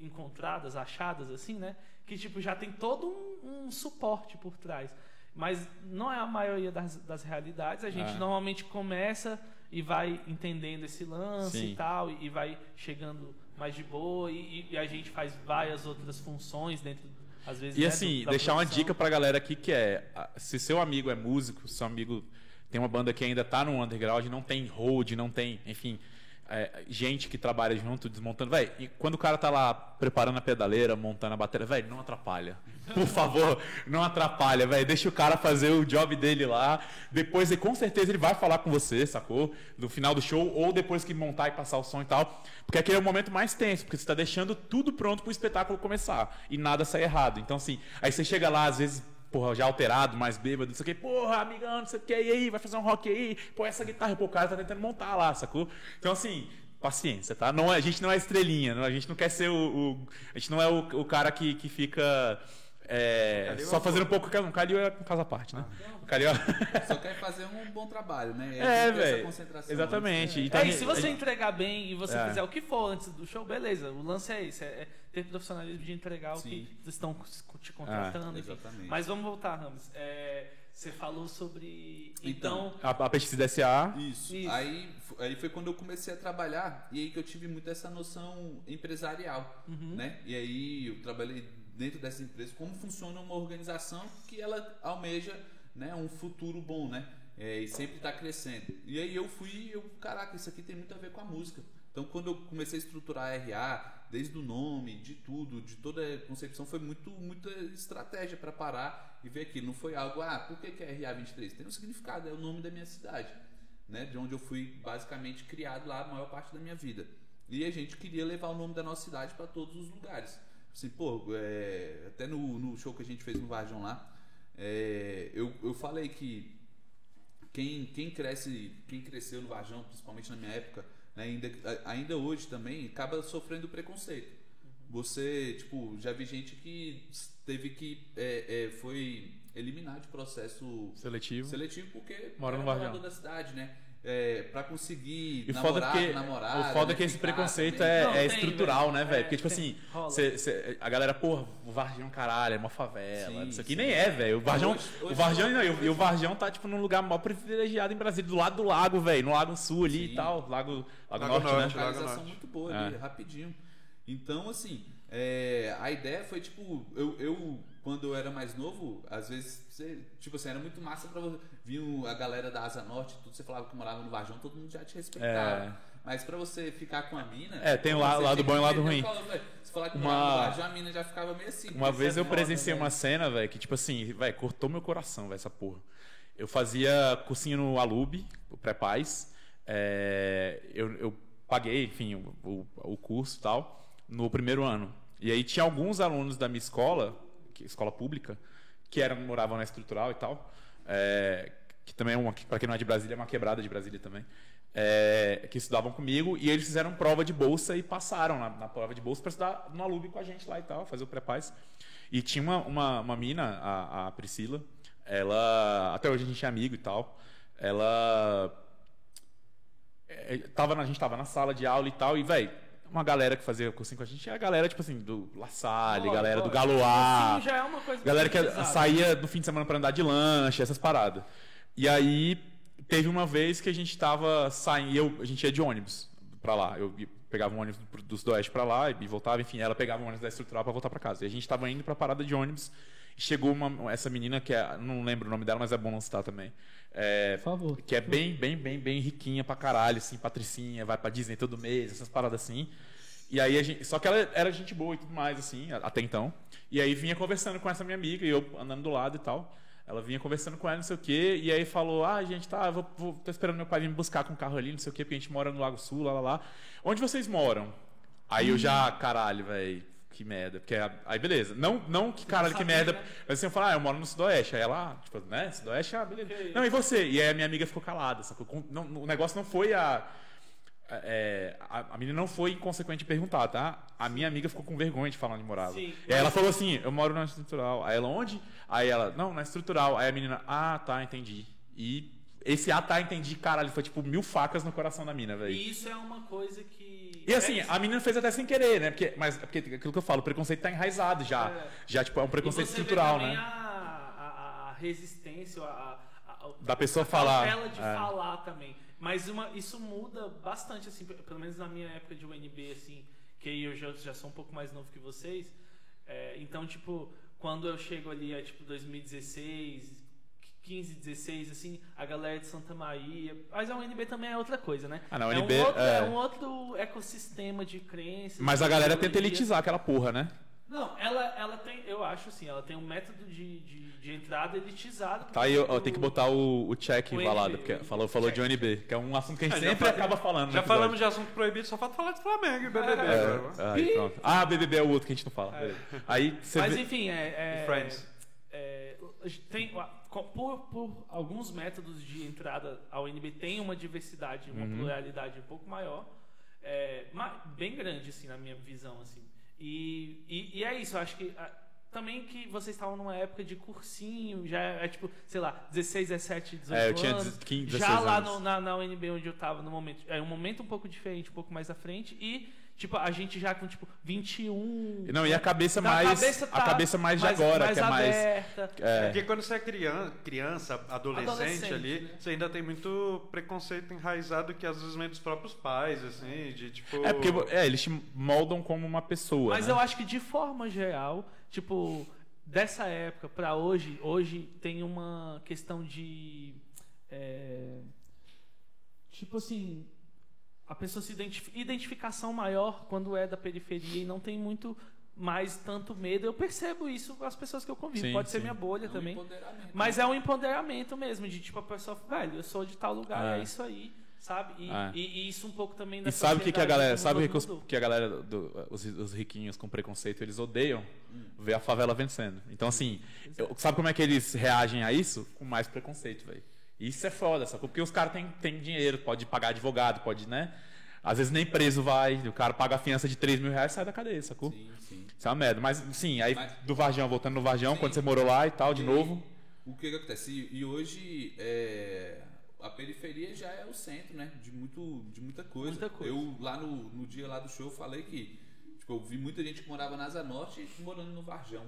encontradas, achadas, assim, né? Que, tipo, já tem todo um, um suporte por trás. Mas não é a maioria das, das realidades. A gente É. normalmente começa e vai entendendo esse lance Sim. e tal, e, e vai chegando mais de boa, e, e a gente faz várias outras funções dentro, às vezes, E né, assim, do- deixar uma profissão. dica pra galera aqui que é, ah, se seu amigo é músico, se seu amigo tem uma banda que ainda tá no underground, não tem hold, não tem, enfim, é, gente que trabalha junto, desmontando, velho, e quando o cara tá lá preparando a pedaleira, montando a bateria, velho, não atrapalha. Por favor, não atrapalha, velho, deixa o cara fazer o job dele lá, depois, e com certeza ele vai falar com você, sacou? No final do show, ou depois que montar e passar o som e tal, porque aquele é o momento mais tenso, porque você tá deixando tudo pronto pro espetáculo começar, e nada sai errado. Então, assim, aí você chega lá, às vezes, porra, já alterado, mais bêbado, não sei o que, porra, amigão, não sei o que, e aí, vai fazer um rock aí, pô, essa guitarra, pô, o cara tá tentando montar lá, sacou? Então, assim, paciência, tá? Não, é- a gente não é estrelinha, a gente não quer ser o. o- a gente não é o, o cara que, que fica. É, só é fazendo um pouco. Um Calil é um caso à parte, né? O Calil Só quer fazer um bom trabalho, né? É, que velho. concentração Exatamente. antes, Então, É, e se você gente- entregar bem e você É. fizer o que for antes do show, beleza. O lance é esse, é, é ter profissionalismo de entregar o Sim. que eles estão te contratando. É, enfim. exatamente. Mas vamos voltar, Ramos. É, você falou sobre. Então. a, a pesquisa SA. Isso. Isso. Aí, aí foi quando eu comecei a trabalhar e aí que eu tive muito essa noção empresarial, Uhum. né? E aí eu trabalhei dentro dessa empresa como funciona uma organização que ela almeja, né, um futuro bom, né? É, e sempre está crescendo. E aí eu fui, eu, caraca, isso aqui tem muito a ver com a música. Então quando eu comecei a estruturar a RA, desde o nome, de tudo, de toda a concepção, foi muito muita estratégia para parar e ver aquilo. Não foi algo, ah, por que, que é RA 23? Tem um significado, é o nome da minha cidade né, de onde eu fui basicamente criado lá a maior parte da minha vida. E a gente queria levar o nome da nossa cidade para todos os lugares. Assim, pô, é, até no, no show que a gente fez no Varjão lá, é, eu, eu falei que quem, quem cresce, quem cresceu no Varjão, principalmente na minha época, né, ainda, ainda hoje também, acaba sofrendo preconceito. Você, tipo, já vi gente que teve que é, é, foi eliminado de processo Seletivo. seletivo porque Mora no Varjão. da cidade, né? É, pra conseguir E foda namorar, é que, namorada, o foda né, é que esse preconceito também. é, Não, é tem, estrutural, velho. né, velho? É, Porque, tipo tem. assim, cê- cê- a galera, porra, o Varjão, caralho, é uma favela. Sim, isso aqui sim. nem é, velho. O Varjão, Hoje- hoje o Varjão, não, e o-. Varjão tá, tipo, num lugar mó privilegiado em Brasília, do lado do lago, velho. No Lago Sul ali Sim. e tal. Lago, Lago, Lago Norte, Norte, né? Lago localização Norte. muito boa ali, É. rapidinho. Então, assim, é, a ideia foi tipo, eu, eu, quando eu era mais novo, às vezes, você, tipo assim, era muito massa pra você. Vir a galera da Asa Norte, tudo, você falava que morava no Varjão, todo mundo já te respeitava. É. Mas pra você ficar com a mina. É, tem o lado tinha bom e o lado ruim. Se falar que Uma- morava no Varjão, a mina já ficava meio assim. Uma vez eu presenciei né? uma cena, velho, que tipo assim, velho, cortou meu coração, velho, essa porra. Eu fazia cursinho no Alub, o pré-paz. é, eu, eu paguei, enfim, o, o, o curso e tal, no primeiro ano. E aí tinha alguns alunos da minha escola, que, escola pública, que eram, moravam na estrutural e tal, é, que também é uma, para quem não é de Brasília, é uma quebrada de Brasília também. é, que estudavam comigo e eles fizeram prova de bolsa e passaram na, na prova de bolsa para estudar no Alub com a gente lá e tal, fazer o pré-paz. E tinha uma, uma, uma mina, a, a Priscila, ela. Até hoje a gente é amigo e tal. Ela. é, tava, a gente tava na sala de aula e tal, e, velho, uma galera que fazia cursinho com a gente é a galera, tipo assim, do La Salle, Lógico, galera do lógico. Galoá. Assim, já é uma coisa Galera que saía no fim de semana pra andar de lanche, essas paradas. E aí teve uma vez que a gente tava saindo, eu, a gente ia de ônibus pra lá. Eu pegava um ônibus do- dos do Oeste pra lá e voltava, enfim, ela pegava um ônibus da estrutural pra voltar pra casa. E a gente tava indo pra parada de ônibus Chegou uma, essa menina que é, não lembro o nome dela, mas é bom não citar também. É, Por favor. que é bem, bem, bem, bem riquinha pra caralho, assim, patricinha, vai pra Disney todo mês, essas paradas assim. E aí a gente, só que ela era gente boa e tudo mais, assim, até então. E aí vinha conversando com essa minha amiga, e eu andando do lado e tal. Ela vinha conversando com ela, não sei o quê, e aí falou: Ah, gente, tá, eu vou, vou, tô esperando meu pai vir me buscar com o carro ali, não sei o quê, porque a gente mora no Lago Sul, lá, lá, lá. Onde vocês moram? Aí eu já, caralho, velho, que merda. Porque aí, beleza. Não, não que caralho, que merda. né? Mas assim, eu falo, ah, eu moro no Sudoeste. Aí ela, tipo, né, Sudoeste, ah, beleza. Não, e você? E aí a minha amiga ficou calada, sacou? Não- o negócio não foi a. é, a, a menina não foi inconsequente perguntar, tá? A minha amiga ficou com vergonha de falar onde morava. Sim. E aí ela falou assim: eu moro na estrutural. Aí ela, onde? Aí ela, não, na estrutural. Aí a menina, ah, tá, entendi. E esse ah, tá, entendi, caralho, foi tipo mil facas no coração da mina, velho. E isso é uma coisa que. E assim, é, a menina fez até sem querer, né? Porque, mas porque aquilo que eu falo, o preconceito tá enraizado já. É. Já, tipo, é um preconceito estrutural, né? A, a, a resistência, a, a, Da pessoa falar. cautela de É. falar também. Mas uma, isso muda bastante, assim, pe- pelo menos na minha época de UNB, assim, que eu já, já sou um pouco mais novo que vocês. É, então, tipo, quando eu chego ali a tipo 2016, 15, 16, assim, a galera de Santa Maria. Mas a UNB também é outra coisa, né? Ah, não, a é, UNB, um outro, é. é um outro ecossistema de crenças. Mas a galera tenta elitizar aquela porra, né? Não, ela, ela tem, eu acho assim, ela tem um método de, de, de entrada elitizado. Tá aí, eu, eu tenho que botar o, o check O embalado, porque falou, falou de. UNB, que é um assunto que a gente Ah, sempre falei- acaba falando. Já falamos de assunto proibido, só falta falar de Flamengo e BBB É. agora. É, aí, pronto. Ah, BBB é o outro que a gente não fala. beleza. Aí você Mas vê... enfim, é. é Friends. é, tem, por, por alguns métodos de entrada ao UNB tem uma diversidade, uma Uhum. pluralidade um pouco maior, é, bem grande, assim, na minha visão, assim. E, e, e é isso, eu acho que ah, também que vocês estavam numa época de cursinho, já é tipo, sei lá, 16, 17, 18 É, eu tinha anos. 15, 16 já lá anos. no- na, na UNB onde eu tava no momento, é um momento um pouco diferente, um pouco mais à frente e tipo, a gente já com tipo 21 Não, e a cabeça da mais. cabeça a tá cabeça mais de agora, que é mais. aberta. É. Porque quando você é criança, criança adolescente, Adolescente, ali, né? você ainda tem muito preconceito enraizado que às vezes vem dos próprios pais, assim, de tipo. É porque é, eles te moldam como uma pessoa. Mas né? eu acho que de forma geral, tipo, dessa época pra hoje, hoje tem uma questão de. é, tipo assim. A pessoa se identifica. Identificação maior quando é da periferia e não tem muito mais tanto medo. Eu percebo isso com as pessoas que eu convivo. Sim, Pode ser sim. minha bolha É um também. empoderamento, Mas né? é um empoderamento mesmo, de tipo, a pessoa, velho, eu sou de tal lugar, É. é, isso aí, sabe? E, É. e- e isso um pouco também da E sabe o que, que a galera. Sabe o que, os- que a galera, do- os, os riquinhos com preconceito, eles odeiam Hum. ver a favela vencendo. Então, assim, eu- sabe como é que eles reagem a isso? Com mais preconceito, velho. Isso é foda, sacou? Porque os caras têm, têm dinheiro, pode pagar advogado, pode, né? Às vezes nem preso vai, o cara paga a fiança de 3 mil reais e sai da cadeia, sacou? Sim, sim. Isso é uma merda. Mas, sim, aí Mas- do Varjão, voltando no Varjão, Sim. quando você morou lá e tal, de E novo. O que, que acontece? E, e hoje é, a periferia já é o centro, né? De, muito, de muita coisa. Muita coisa. Eu lá no, no dia lá do show falei que tipo, eu vi muita gente que morava na Asa Norte morando no Varjão.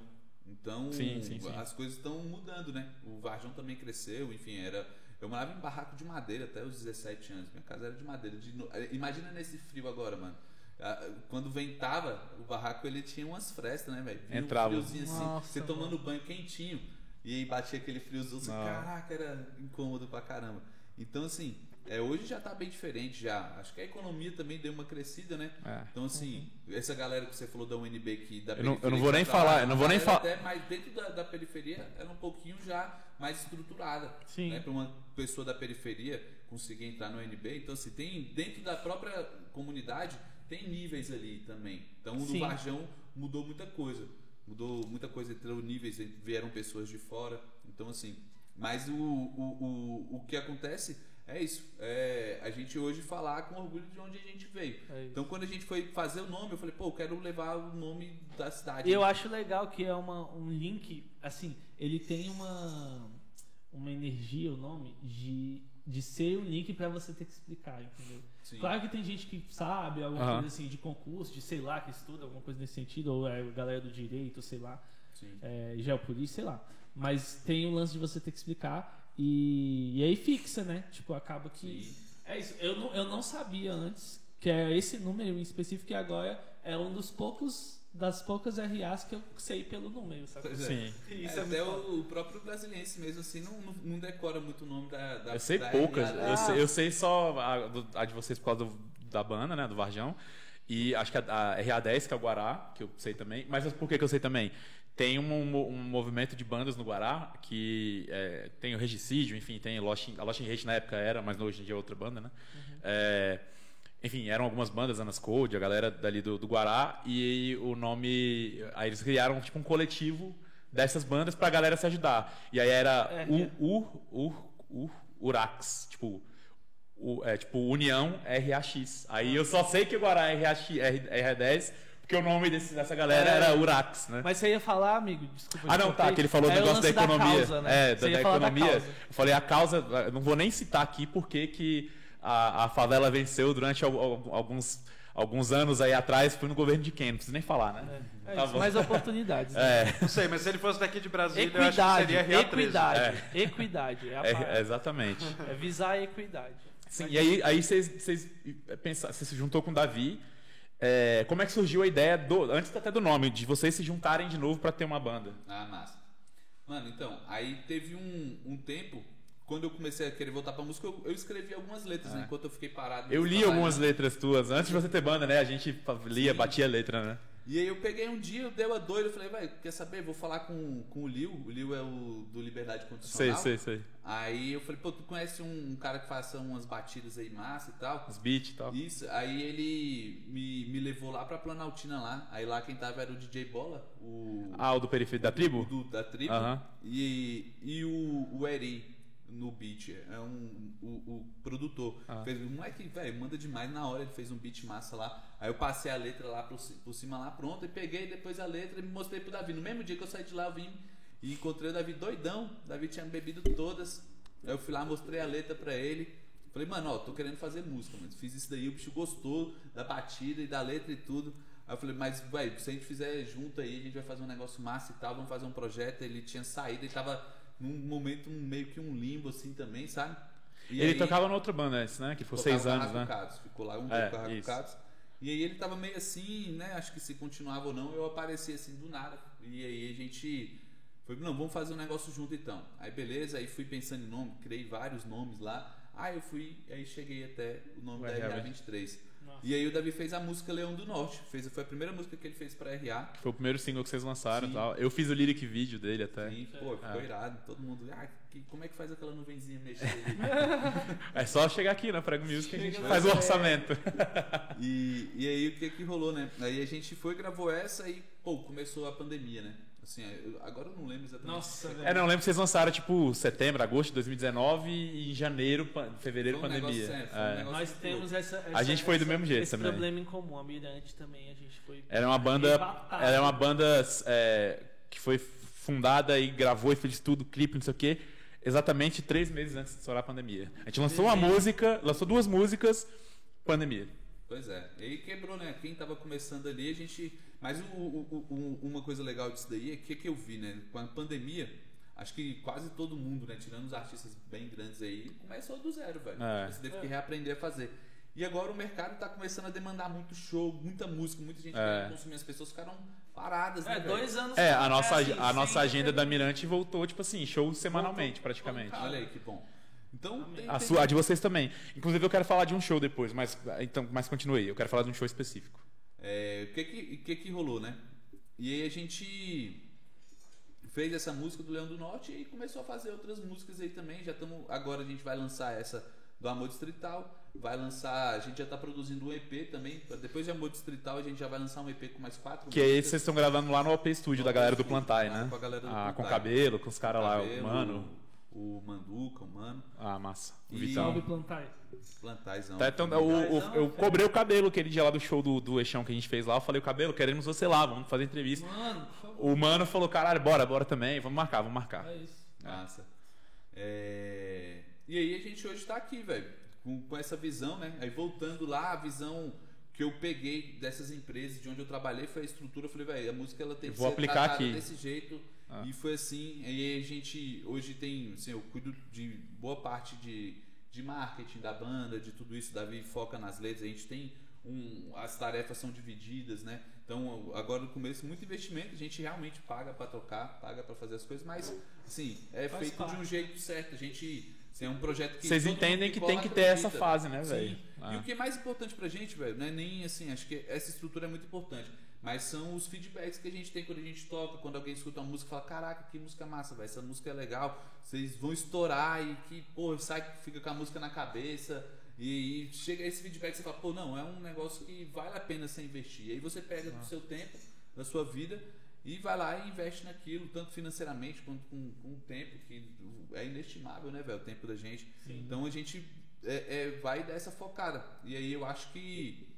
Então Sim, sim, sim. as coisas estão mudando, né? O Varjão também cresceu, enfim, era. Eu morava em barraco de madeira até os 17 anos. Minha casa era de madeira. De no- Imagina nesse frio agora, mano. Quando ventava, o barraco ele tinha umas frestas, né, velho? Vinha Entrava. Um friozinho assim, Nossa, você tomando banho quentinho. E aí batia aquele friozinho, Não. caraca, era incômodo pra caramba. Então, assim, é, hoje já tá bem diferente já. Acho que a economia também deu uma crescida, né? É. Então, assim, essa galera que você falou da UNB que da Eu não- eu não vou nem tá lá, falar, eu não vou nem falar- Até mais dentro da, da periferia era um pouquinho já mais estruturada. Sim. Né? Para uma pessoa da periferia conseguir entrar no UNB. Então, assim, tem dentro da própria comunidade, tem níveis ali também. Então, no. Varjão mudou muita coisa. Mudou muita coisa, entrou níveis, vieram pessoas de fora. Então, assim, mas o, o, o, o que acontece é isso. É a gente hoje falar com orgulho de onde a gente veio. É. Então, quando a gente foi fazer o nome, eu falei, pô, eu quero levar o nome da cidade. E eu acho legal que é uma, um link, assim, ele tem uma, uma energia, o nome, de, de ser um link pra você ter que explicar, entendeu? Sim. Claro que tem gente que sabe alguma Aham. coisa assim de concurso, de sei lá, que estuda alguma coisa nesse sentido, ou é a galera do direito, sei lá, Sim. é, geopolícia, sei lá. Mas tem o lance de você ter que explicar e, e aí fixa, né? Tipo, acaba que. Sim. É isso. Eu não, eu não sabia antes que é esse número em específico que agora é um dos poucos das poucas RAs que eu sei pelo número, sabe? É. Sim. Isso É, é, até o, o próprio brasiliense mesmo, assim, não, não, não decora muito o nome da. da Eu sei da poucas. RA, Eu sei, eu sei só a, do- a de vocês por causa do- da banda, né? Do Varjão. E acho que a, a RA10, que é o Guará, que eu sei também. Mas por que, que eu sei também? Tem um, um movimento de bandas no Guará que é, tem o Regicídio, enfim, tem Lost in- a Lost in Hate na época era, mas hoje em dia é outra banda, né? É, enfim, eram algumas bandas, Anas Code, a galera dali do, do Guará, e o nome. Aí eles criaram tipo um coletivo dessas bandas pra galera se ajudar. E aí era É, o, o, o Urax, tipo. O, é, tipo, União RAX. Aí eu só sei que o Guará é RAX, R, R10, porque o nome desse, dessa galera É. era Urax, né? Mas você ia falar, amigo? Desculpa. Ah, não, tá, que ele falou do É o negócio da lance da economia. causa, né? É, Você da, ia da falar da economia. causa. eu falei a causa, não vou nem citar aqui porque que a, a favela venceu durante al- al- alguns, alguns anos aí atrás, foi no governo de quem? Não precisa nem falar, né? É Tá isso, bom. mais [laughs] oportunidades. né? É, Não sei, mas se ele fosse daqui de Brasília, eu acho que Equidade, seria RA13. equidade, [laughs] equidade. É, a é, palavra. exatamente. É visar a equidade. Sim, e aí, aí vocês, vocês pensaram, você se juntou com o Davi. É, como é que surgiu a ideia, do, antes até do nome, de vocês se juntarem de novo pra ter uma banda? Ah, massa. Mano, então, aí teve um, um tempo, quando eu comecei a querer voltar pra música, eu, eu escrevi algumas letras, né? Enquanto eu fiquei parado. Eu li trabalhando. algumas letras tuas, antes de você ter banda, né? A gente lia, Sim. batia a letra, né? E aí eu peguei um dia, eu dei uma doida, eu falei, vai, quer saber? Vou falar com, com o Liu. O Liu é o do Liberdade Sei, Condicional. sei, sei. Aí eu falei, pô, tu conhece um, um cara que faça umas batidas aí massa e tal? Os beats e tal. Isso, aí ele me, me levou lá pra Planaltina lá. Aí lá quem tava era o DJ Bola, o. Ah, o do Periférico da Tribo? do- da tribo. Aham. E, e o, o Eri no beat, é um, o, o produtor. Ah. Fez, o moleque, velho, manda demais na hora, ele fez um beat massa lá. Aí eu passei a letra lá por, por cima lá pronto e peguei depois a letra e me mostrei pro Davi. No mesmo dia que eu saí de lá, eu vim e encontrei o Davi doidão. O Davi tinha bebido todas. Aí eu fui lá, mostrei a letra pra ele. Falei, mano, ó, tô querendo fazer música, mano. Fiz isso daí, o bicho gostou da batida e da letra e tudo. Aí eu falei, mas, velho, se a gente fizer junto aí, a gente vai fazer um negócio massa e tal, vamos fazer um projeto. Ele tinha saído, ele tava num momento um- meio que um limbo assim também, sabe? E Ele aí- tocava na outra banda antes, né? Que ficou tocava seis anos, né? Ficou lá um É, tempo com a isso. Racucados. E aí ele tava meio assim, né? Acho que se continuava ou não, eu apareci assim do nada. E aí a gente foi, não, vamos fazer um negócio junto então. Aí beleza, aí fui pensando em nome, criei vários nomes lá. Aí eu fui, aí cheguei até o nome O da RA. RA23. Nossa. E aí o Davi fez a música Leão do Norte. Fez, foi a primeira música que ele fez pra RA. Foi o primeiro single que vocês lançaram e Sim. tal. Eu fiz o lyric vídeo dele até. E, pô, ficou É. irado. Todo mundo, ah, que- como é que faz aquela nuvenzinha mexer ali? [laughs] É só chegar aqui na Prego Music que a gente Chega faz o orçamento. E, e aí o que que rolou, né? Aí a gente foi, gravou essa e, pô, começou a pandemia, né? Assim, eu- agora eu não lembro exatamente. Nossa, [laughs] velho. É, não, eu lembro que vocês lançaram tipo setembro, agosto de 2019 e em janeiro, fevereiro, Foi um pandemia. negócio, é, foi um É. negócio Nós temos essa, essa- A gente foi do essa- mesmo jeito esse também. problema em comum. A Mirante também, a gente foi. Era uma banda. Era uma banda é, que foi fundada e gravou e fez tudo, clipe, não sei o quê, exatamente três meses antes de estourar a pandemia. A gente lançou uma música, lançou duas músicas, pandemia. Pois é, e aí quebrou, né? Quem tava começando ali, a gente. Mas o, o- o- uma coisa legal disso daí é que que eu vi, né? Com a pandemia, acho que quase todo mundo, né? Tirando os artistas bem grandes aí, começou do zero, velho. É. Você teve que reaprender a fazer. E agora o mercado tá começando a demandar muito show, muita música, muita gente É. quer consumir. As pessoas ficaram paradas, né? É, dois anos. É, a nossa, assim, a nossa agenda da Mirante voltou, tipo assim, show semanalmente, praticamente. Olha aí que bom. Então, tem, A, tem- sua, a de vocês também. Inclusive, eu quero falar de um show depois, mas, então, mas continue. Eu quero falar de um show específico. É, o que que, que que rolou, né? E aí a gente fez essa música do Leão do Norte e começou a fazer outras músicas aí também. Já estamos agora a gente vai lançar essa do Amor Distrital, vai lançar, a gente já está produzindo um EP também. Depois de Amor Distrital a gente já vai lançar um EP com mais quatro Que esse que vocês estão gravando lá no OP Studio da galera do Plantai, né? com a galera do Ah, com Plantai. cabelo, com os caras lá, mano. O Manduca, o Mano, Ah, massa. O E- Vitão. Salve plantar. Plantaizão. Tá, então, o- o- eu cobrei o cabelo aquele dia lá do show do, do Eixão que a gente fez lá. Eu falei, o cabelo, queremos você lá, vamos fazer entrevista. Mano, por favor. O mano falou, caralho, bora, bora também, vamos marcar, vamos marcar. É isso. Massa. É, E aí a gente hoje tá aqui, velho, com, com essa visão, né? Aí voltando lá, a visão que eu peguei dessas empresas de onde eu trabalhei foi a estrutura. Eu falei, velho, a música ela tem Eu que vou ser aplicar tratada aqui. desse jeito. Ah. E foi assim. Aí a gente hoje tem, assim, eu cuido de boa parte de, de marketing da banda, de tudo isso. Davi foca nas letras. A gente tem um- as tarefas são divididas, né? Então, agora no começo, muito investimento, a gente realmente paga para tocar, paga para fazer as coisas, mas, assim, é Faz feito de um parte. jeito certo. A gente. Assim, é um projeto que. Vocês entendem que cola tem que ter essa fase, né, velho? E Ah. o que é mais importante pra gente, velho, não é nem assim, acho que essa estrutura é muito importante. Mas são os feedbacks que a gente tem quando a gente toca, quando alguém escuta uma música e fala, caraca, que música massa, velho, essa música é legal, vocês vão estourar e que, pô, sai, fica com a música na cabeça. E, e chega esse feedback você fala, pô, não, é um negócio que vale a pena você investir. E aí você pega do seu tempo, da sua vida, e vai lá e investe naquilo, tanto financeiramente quanto com, com o tempo, que é inestimável, né, velho, o tempo da gente. Então a gente é, é, vai dar essa focada. E aí eu acho que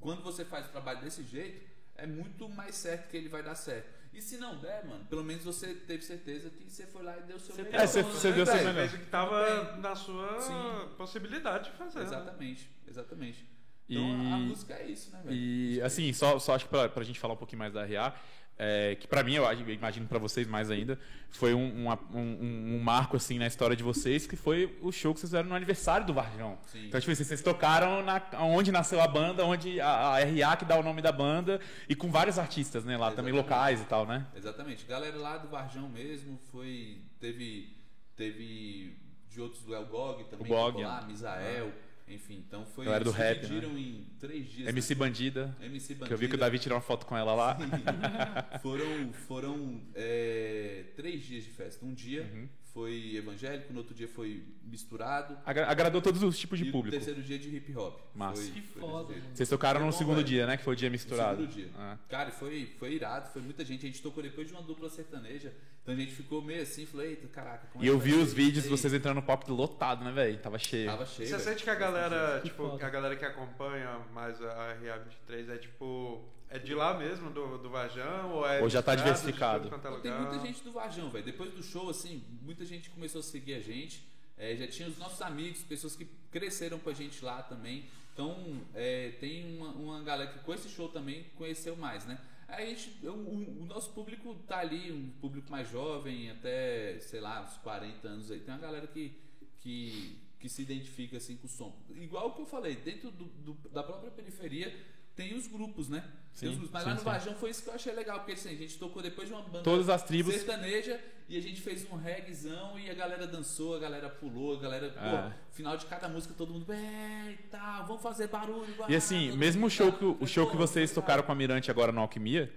quando você faz o trabalho desse jeito, é muito mais certo que ele vai dar certo. E se não der, mano, pelo menos você teve certeza que você foi lá e deu o seu Você melhor. É, você, você deu seu Fez melhor. o que tava na sua Sim. possibilidade de fazer. né? Exatamente, exatamente. E- Então a, a música é isso, né, velho? E assim, só, só acho que pra, pra gente falar um pouquinho mais da RA, é, que pra mim, eu imagino pra vocês mais ainda, foi um, uma- um, um marco assim na história de vocês, que foi o show que vocês fizeram no aniversário do Varjão. Sim. Então, tipo assim, vocês tocaram na, onde nasceu a banda, onde a, a RA que dá o nome da banda, e com vários artistas, né, lá também Exatamente. locais e tal, né? Exatamente. Galera lá do Varjão mesmo foi. Teve. Teve de outros do El Gog também. O Gog, lá, é. Misael. Enfim, então foi. Galera do rap, dividiram em três dias. MC Bandida, né? MC Bandida. que eu vi que o Davi tirou uma foto com ela lá. [laughs] foram foram é, três dias de festa. Um dia Uhum. Foi evangélico, no outro dia foi misturado. Agra- Agradou todos os tipos de e público. o terceiro dia de hip hop. Massa. Foi, Que foi foda. Vocês tocaram no segundo velho. dia, né? Que foi o dia No misturado. segundo dia. Ah. Cara, foi, foi irado, foi muita gente. A gente tocou depois de uma dupla sertaneja. Então a gente ficou meio assim, falei, eita, caraca, como é E eu que vi os ser vídeos de aí? vocês entrando no palco lotado, né, velho? Tava cheio. Tava cheio. Você velho. sente que a galera, Que tipo, foda. a galera que acompanha mais a RA23 é tipo. É de lá mesmo, do, do Vajão? Ou, é Ou já tá diversificado? é Tem muita gente do Varjão, velho. Depois do show, assim, muita gente começou a seguir a gente. É, já tinha os nossos amigos, pessoas que cresceram com a gente lá também. Então, é, tem uma, uma galera que com esse show também conheceu mais, né? A gente, o, o- nosso público tá ali, um público mais jovem, até, sei lá, uns 40 anos aí. Tem uma galera que, que, que se identifica assim com o som. Igual o que eu falei, dentro do- do- da própria periferia tem os grupos, né? Sim, os grupos. Mas sim, lá no sim. Foi isso que eu achei legal, porque assim, a gente tocou depois de uma banda Todas as tribos. sertaneja e a gente fez um reggaezão e a galera dançou, a galera pulou, a galera, Ah. pô, final de cada música todo mundo, é, e tal, vamos fazer barulho. E assim, mesmo o show que, o show que vocês tocaram com a Mirante agora no Alquimia,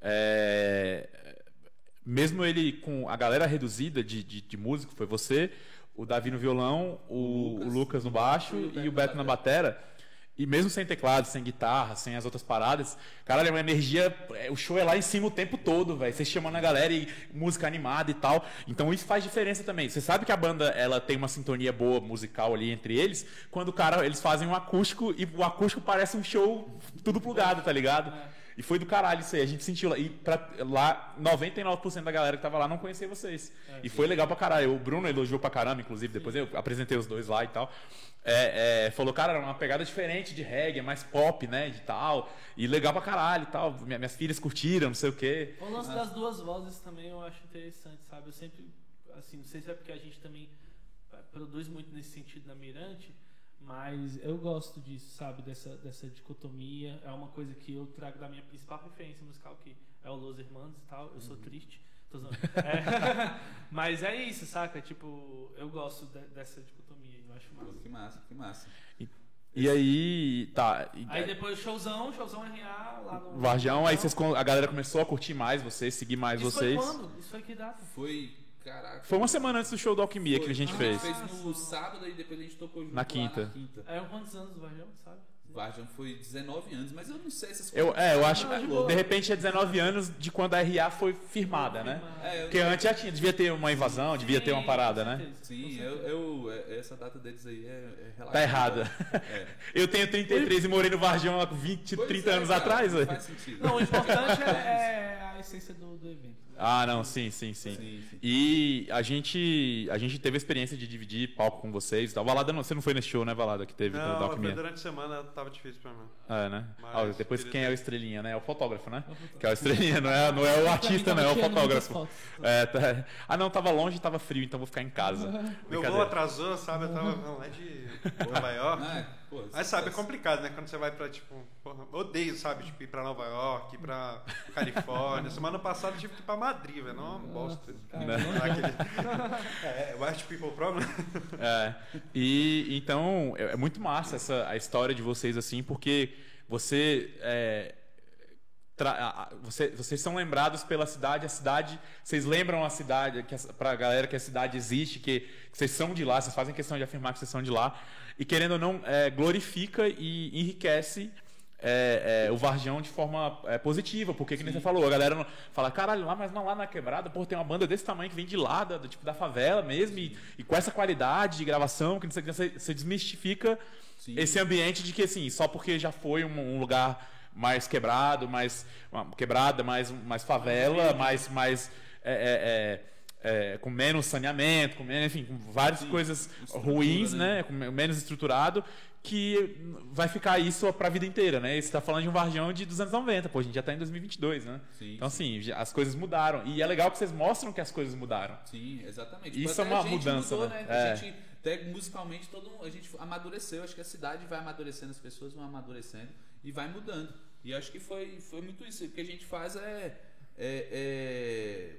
é, mesmo ele com a galera reduzida de, de, de músico, foi você, o Davi no violão, o, o Lucas, Lucas no baixo e o e o Beto na batera. E mesmo sem teclado, sem guitarra, sem as outras paradas, cara, é uma energia. é, O show é lá em cima o tempo todo, velho. Vocês chamando a galera e música animada e tal. Então isso faz diferença também. Você sabe que a banda ela tem uma sintonia boa musical ali entre eles, quando o cara, eles fazem um acústico e o acústico parece um show tudo plugado, tá ligado? E foi do caralho isso aí, a gente sentiu lá. E pra, lá, 99% da galera que tava lá não conhecia vocês. e foi legal pra caralho. O Bruno elogiou pra caramba, inclusive, depois eu apresentei os dois lá e tal. É, é, falou, cara, era uma pegada diferente de reggae, é mais pop, né, de tal. E legal pra caralho e tal. Minha- Minhas filhas curtiram, não sei o quê. O lance das duas vozes também eu acho interessante, sabe? Eu sempre, assim, não sei se é porque a gente também eh, produz muito nesse sentido na Mirante, mas eu gosto disso, sabe? Dessa, dessa dicotomia. É uma coisa que eu trago da minha principal referência musical, que é o Los Hermanos e tal. Eu sou triste. É, [laughs] mas é isso, saca? Tipo, eu gosto de- dessa dicotomia, eu acho massa. que massa, que massa. E aí, tá. e- Aí depois showzão, showzão RA lá no. Varjão, aí vocês, a galera começou a curtir mais vocês, seguir mais Isso vocês. foi quando? Isso foi que data? Foi, caraca. Foi uma semana antes do show do Alquimia que a gente Ah, fez. fez no sábado e depois a gente tocou junto Na lá quinta. na quinta. Eram quantos anos do Varjão, sabe? Varjão foi 19 anos, mas eu não sei essas Eu, é, eu acho Não, de que boa. de repente é 19 anos de quando a RA foi firmada, né? É, eu Porque antes já tinha, devia ter uma invasão, devia ter uma Sim, parada, né? Sim, eu, eu- é- essa data deles aí é, é relativa. Tá errada. É. [laughs] Eu tenho 33 e morei no Varjão há 20, Pois 30 é, anos cara, atrás, não. Faz sentido. Não, o importante é, [laughs] é a essência do, do evento. Ah, não, sim, sim, sim. Sim, sim. E a gente, a gente teve a experiência de dividir palco com vocês. e tal. Valada, não, você não foi nesse show, né, Valada, que teve do Não, foi Alquimia? durante a semana tava difícil pra mim. É, né? Mas Ah, depois queria quem é o Estrelinha, né? É o fotógrafo, né? É o. Que é o Estrelinha, não é, não é o artista, não, é o fotógrafo. É, tá- Ah, não, tava longe e tava frio, então vou ficar em casa. Meu voo atrasou, sabe? Eu tava lá de [laughs] Nova York. Pô, Mas sabe, é complicado, né? Quando você vai pra, tipo, porra, odeio, sabe? Tipo, ir pra Nova York, ir pra Califórnia. [laughs] Semana passada tive que ir pra Madrid, velho. Não é bosta. Aquele... [laughs] É, White People Problem. É. E então é é muito massa essa a história de vocês assim, porque você é, tra- a- a- você- vocês são lembrados pela cidade, a cidade, vocês lembram a cidade, que a- pra galera que a cidade existe, que, que vocês são de lá, vocês fazem questão de afirmar que vocês são de lá, e querendo ou não, é, glorifica e enriquece é, é, o Varjão de forma é, positiva, porque que você falou, a galera não, fala, caralho, lá, mas não lá na quebrada, pô, tem uma banda desse tamanho que vem de lá, da, do tipo da favela mesmo, e, e com essa qualidade de gravação, que, você, você desmistifica Sim. esse ambiente de que assim, só porque já foi um, um lugar mais quebrado, mais quebrada, mais, mais favela, mais, mais é, é, é, é, com menos saneamento, com menos, enfim, com várias coisas estrutura, ruins, né? né? Com me- menos estruturado, que vai ficar isso pra vida inteira, né? Você tá falando de um Varjão de dos anos 90, pô, a gente já tá em 2022, né? Sim, então, assim, já- as coisas mudaram. E é legal que vocês mostram que as coisas mudaram. Sim, exatamente. Isso Até é uma a gente mudança, mudou, né? né? É. A gente, até musicalmente, todo a gente amadureceu. Acho que a cidade vai amadurecendo, as pessoas vão amadurecendo e vai mudando. E acho que foi, foi muito isso. O que a gente faz é, é- é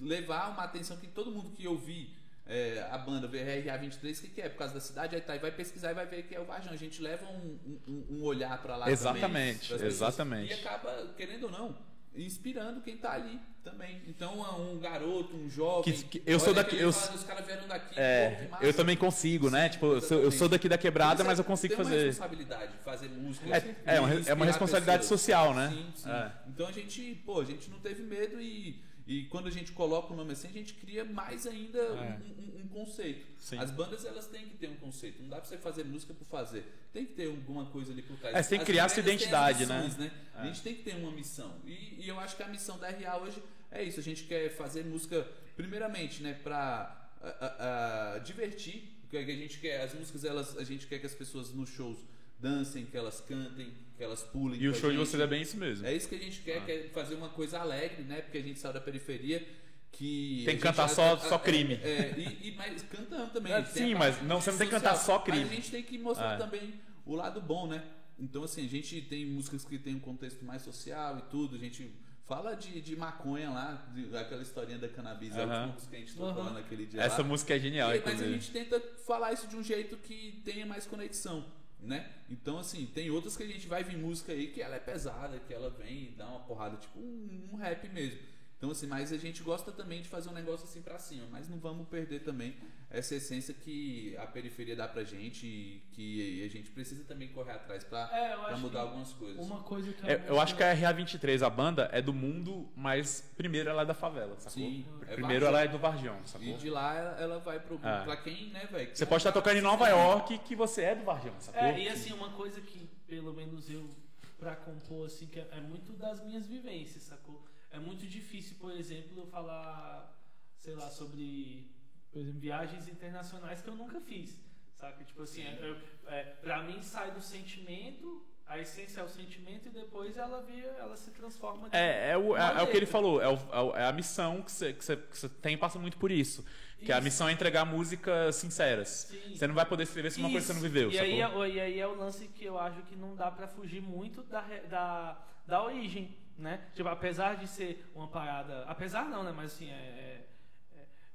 levar uma atenção que todo mundo que ouvir é, a banda VRA23, o que, que é? Por causa da cidade, aí tá, e vai pesquisar e vai ver que é o Varjão. A gente leva um, um- um olhar pra lá Exatamente, também. pessoas. exatamente. E acaba, querendo ou não, inspirando quem tá ali também. Então, um garoto, um jovem. Que- que- eu sou daqui- eu fala, os caras vieram daqui. pô, É, massa. eu também consigo, né? Sim, Tipo, eu sou, eu sou daqui da quebrada, mas eu consigo tem uma fazer. responsabilidade de fazer música. É- é uma- é uma responsabilidade pessoas. social, né? Sim, sim. É. Então a gente, pô, a gente não teve medo e, e quando a gente coloca o nome assim, a gente cria mais ainda É. um, um- um conceito. Sim. As bandas elas têm que ter um conceito. Não dá pra você fazer música por fazer. Tem que ter alguma coisa ali por trás. É, você tem que criar sua bandas têm as identidade, né? missões, A gente tem que ter uma missão. E, e eu acho que a missão da RA hoje é isso. A gente quer fazer música, primeiramente, né, pra ah, ah, ah, divertir. Porque a gente quer, as músicas, elas, a gente quer que as pessoas nos shows dancem, que elas cantem, que elas pulem. E o a show de gente. vocês é bem isso mesmo. É isso que a gente quer, Ah. quer fazer uma coisa alegre, né? Porque a gente saiu da periferia. Que Tem a que cantar só- a- só a- crime. É, e, e- mas cantando também. É, a sim, mas não- você não tem que cantar só crime. Mas a gente tem que mostrar É. também o lado bom, né? Então, assim, a gente tem músicas que tem um contexto mais social e tudo. A gente fala de, de maconha lá, de, aquela historinha da cannabis, a Aham. última música que a gente tocou lá naquele dia. Essa lá. música é genial, E- mas a gente tenta falar isso de um jeito que tenha mais conexão, né? Então, assim, tem outras que a gente vai vir música aí que ela é pesada, que ela vem e dá uma porrada, tipo um, um rap mesmo. Então, assim, mas a gente gosta também de fazer um negócio assim pra cima, mas não vamos perder também essa essência que a periferia dá pra gente e que a gente precisa também correr atrás pra, É, mudar algumas coisas. Uma coisa que É, eu acho que a RA23, a banda, é do mundo, mas primeiro ela é da favela, sacou? Sim, é primeiro Varjão. ela é do Varjão, sacou? E de lá ela, vai pro. Ah. Pra quem, né, velho? Você pode estar tocando em Nova York que você é do Varjão, sacou? É, e assim, uma coisa que pelo menos eu, pra compor, assim, que é, é muito das minhas vivências, sacou? É muito difícil, por exemplo, eu falar, sei lá, sobre, por exemplo, viagens internacionais que eu nunca fiz, saca? Tipo assim, eu, é, pra mim sai do sentimento, a essência é o sentimento e depois ela via, ela se transforma. de- É, é, o, é, é o que ele falou, é, o- é o- é a missão que você, que, você, que você tem passa muito por isso. Que a Isso. missão é entregar músicas sinceras. Sim. Você não vai poder escrever se uma coisa que você não Isso. viveu, E aí, é, e aí é o lance que eu acho que não dá pra fugir muito da, da, da origem, né? Tipo, apesar de ser uma parada... Apesar não, né? Mas assim, é...